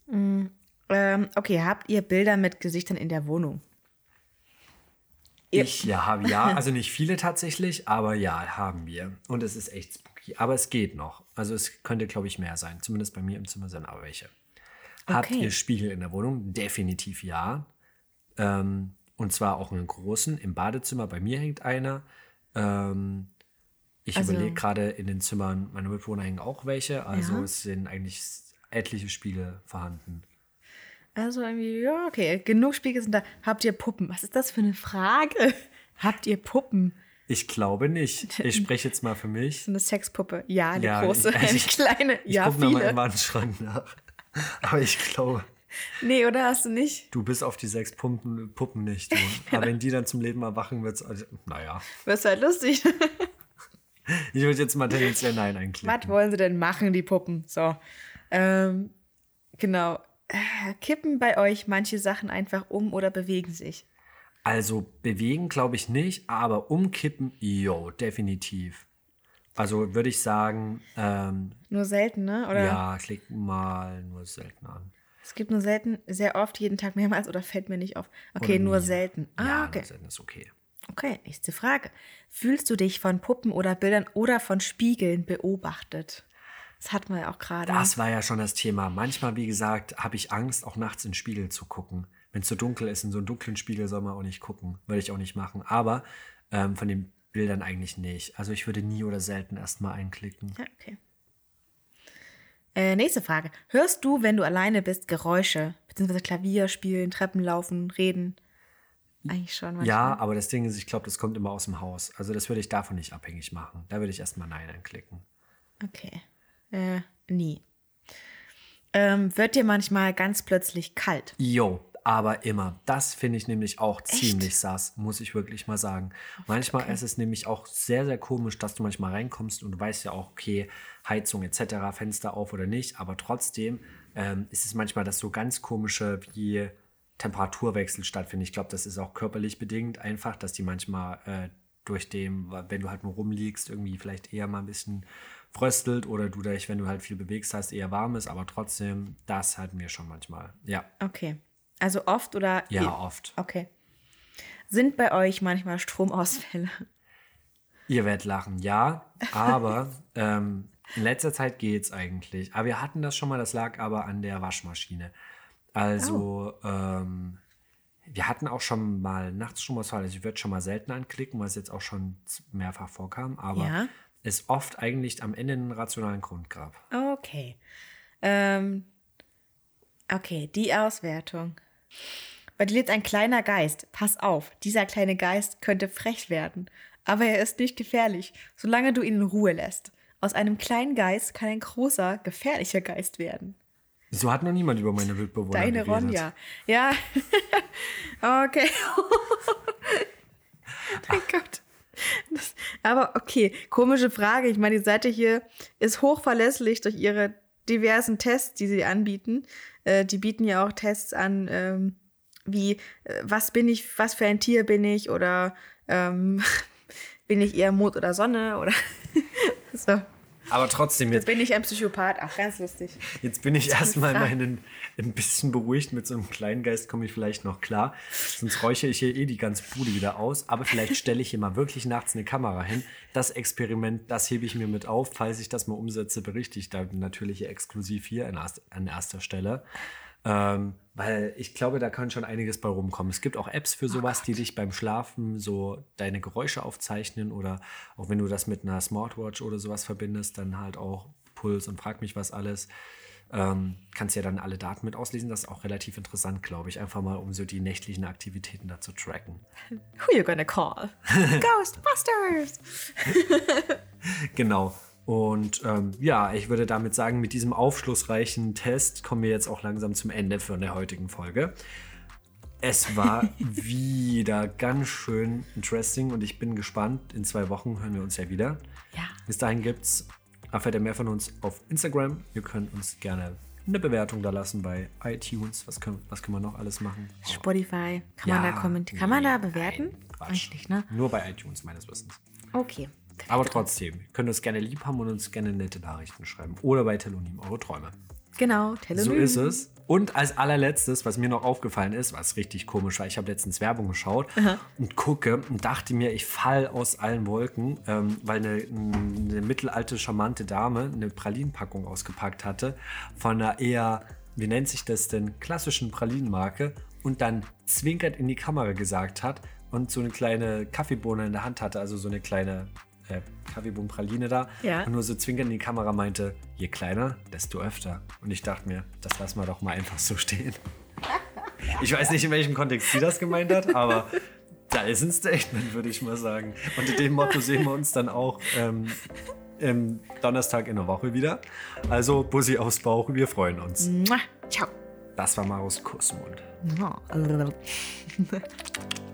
Mm, ähm, okay, habt ihr Bilder mit Gesichtern in der Wohnung? Ich ja, habe ja, also nicht viele tatsächlich, aber ja, haben wir. Und es ist echt spooky. Aber es geht noch. Also es könnte, glaube ich, mehr sein. Zumindest bei mir im Zimmer sind aber welche. Habt Okay. ihr Spiegel in der Wohnung? Definitiv ja. Ähm, und zwar auch einen großen. Im Badezimmer, bei mir hängt einer. Ähm, ich Also- überlege gerade, in den Zimmern meiner Mitbewohner hängen auch welche. Also Ja. es sind eigentlich etliche Spiegel vorhanden. Also irgendwie, ja, okay, genug Spiegel sind da. Habt ihr Puppen? Was ist das für eine Frage? Habt ihr Puppen? Ich glaube nicht. Ich spreche jetzt mal für mich. So eine Sexpuppe. Ja, eine Ja, große, ich- eine ich- kleine. Ich ja, gucke nochmal im Wandschrank nach. Aber ich glaube, Nee, oder hast du nicht? du bist auf die sechs Pumpen, Puppen nicht. Du. Aber wenn die dann zum Leben erwachen, wird es. Also, naja. Wäre halt lustig. Ich würde jetzt mal tendenziell Nein einklicken. Was wollen sie denn machen, die Puppen? So. Ähm, genau. Äh, Kippen bei euch manche Sachen einfach um oder bewegen sich? Also bewegen glaube ich nicht, aber umkippen, jo, definitiv. Also würde ich sagen, ähm, Nur selten, ne? Oder ja, klick mal nur selten an. es gibt nur selten, sehr oft, jeden Tag mehrmals oder fällt mir nicht auf. Okay, Oder nur nie. selten. Ah, ja, okay. nur selten ist okay. Okay, nächste Frage. Fühlst du dich von Puppen oder Bildern oder von Spiegeln beobachtet? Das hat man ja auch gerade. Das war ja schon das Thema. Manchmal, wie gesagt, habe ich Angst, auch nachts in den Spiegel zu gucken. Wenn es so dunkel ist, in so einen dunklen Spiegel soll man auch nicht gucken. Würde ich auch nicht machen. Aber ähm, von den Bildern eigentlich nicht. Also ich würde nie oder selten erstmal einklicken. Ja, okay. Äh, nächste Frage. Hörst du, wenn du alleine bist, Geräusche? Beziehungsweise Klavier spielen, Treppen laufen, reden? Eigentlich schon. Manchmal. Ja, aber das Ding ist, ich glaube, das kommt immer aus dem Haus. Also das würde ich davon nicht abhängig machen. Da würde ich erstmal Nein einklicken. Okay. Äh, nie. Ähm, wird dir manchmal ganz plötzlich kalt? Jo, aber immer. Das finde ich nämlich auch ziemlich sass, muss ich wirklich mal sagen. Manchmal ist es nämlich auch sehr, sehr komisch, dass du manchmal reinkommst und du weißt ja auch, okay, Heizung etc., Fenster auf oder nicht, aber trotzdem ähm, ist es manchmal, dass so ganz komische wie Temperaturwechsel stattfinden. Ich glaube, das ist auch körperlich bedingt einfach, dass die manchmal äh, durch dem, wenn du halt nur rumliegst, irgendwie vielleicht eher mal ein bisschen fröstelt oder du dich, wenn du halt viel bewegst hast, eher warm ist, aber trotzdem, das hatten wir schon manchmal. Ja. Okay. Also oft oder? Ja, oft. Okay. Sind bei euch manchmal Stromausfälle? Ihr werdet lachen, ja, aber ähm, in letzter Zeit geht's eigentlich. Aber wir hatten das schon mal, das lag aber an der Waschmaschine. Also, ähm, wir hatten auch schon mal Nachtsstromausfall. Also ich würde schon mal selten anklicken, weil es jetzt auch schon mehrfach vorkam. Aber Ja. Es oft eigentlich am Ende einen rationalen Grund gab. Okay. Ähm, okay, die Auswertung. Bei dir lebt ein kleiner Geist. Pass auf, dieser kleine Geist könnte frech werden. Aber er ist nicht gefährlich, solange du ihn in Ruhe lässt. Aus einem kleinen Geist kann ein großer, gefährlicher Geist werden. So hat noch niemand über meine Mitbewohner Deine geredet. Ronja. Ja. okay. mein Gott. Das, aber okay, komische Frage. Ich meine, die Seite hier ist hochverlässlich durch ihre diversen Tests, die sie anbieten. Äh, die bieten ja auch Tests an, ähm, wie, äh, was bin ich, was für ein Tier bin ich oder ähm, bin ich eher Mond oder Sonne oder so. Aber trotzdem, jetzt Bin ich ein Psychopath? Ach, ganz lustig. Jetzt bin ich erstmal meinen ein bisschen beruhigt. Mit so einem kleinen Geist komme ich vielleicht noch klar. Sonst räuchere ich hier eh die ganze Bude wieder aus. Aber vielleicht stelle ich hier mal wirklich nachts eine Kamera hin. Das Experiment, das hebe ich mir mit auf. Falls ich das mal umsetze, berichte ich da natürlich exklusiv hier an erster Stelle. Ähm, weil ich glaube, da kann schon einiges bei rumkommen. Es gibt auch Apps für sowas, die dich beim Schlafen so deine Geräusche aufzeichnen oder auch wenn du das mit einer Smartwatch oder sowas verbindest, dann halt auch Puls und frag mich was alles. Ähm, kannst ja dann alle Daten mit auslesen. Das ist auch relativ interessant, glaube ich. Einfach mal, um so die nächtlichen Aktivitäten da zu tracken. Who you gonna call? Ghostbusters! Genau. Und ähm, ja, ich würde damit sagen, mit diesem aufschlussreichen Test kommen wir jetzt auch langsam zum Ende von der heutigen Folge. Es war wieder ganz schön interesting und ich bin gespannt. In zwei Wochen hören wir uns ja wieder. Ja. Bis dahin gibt's erfährt ihr mehr von uns auf Instagram. Ihr könnt uns gerne eine Bewertung da lassen bei iTunes. Was können, was können wir noch alles machen? Spotify. Kann man Ja, da kommentieren? Kann man da bewerten? nein, Quatsch. Eigentlich, ne? Nur bei iTunes meines Wissens. Okay. Aber trotzdem, ihr könnt uns gerne lieb haben und uns gerne nette Nachrichten schreiben. Oder bei Telonym eure Träume. Genau, So Telonym. ist es. Und als allerletztes, was mir noch aufgefallen ist, was richtig komisch war, ich habe letztens Werbung geschaut und gucke und dachte mir, ich fall aus allen Wolken, ähm, weil eine, eine mittelalte, charmante Dame eine Pralinenpackung ausgepackt hatte von einer eher, wie nennt sich das denn, klassischen Pralinenmarke und dann zwinkert in die Kamera gesagt hat und so eine kleine Kaffeebohne in der Hand hatte, also so eine kleine äh, Kaffeebohnenpraline da ja. und nur so zwinkernd in die Kamera meinte, je kleiner, desto öfter. Und ich dachte mir, das lassen wir doch mal einfach so stehen. Ich weiß nicht, in welchem Kontext sie das gemeint hat, aber da ist ein Statement, würde ich mal sagen. Unter dem Motto sehen wir uns dann auch ähm, im Donnerstag in der Woche wieder. Also Bussi aufs Bauch, wir freuen uns. Ciao. Das war Marus Kussmund.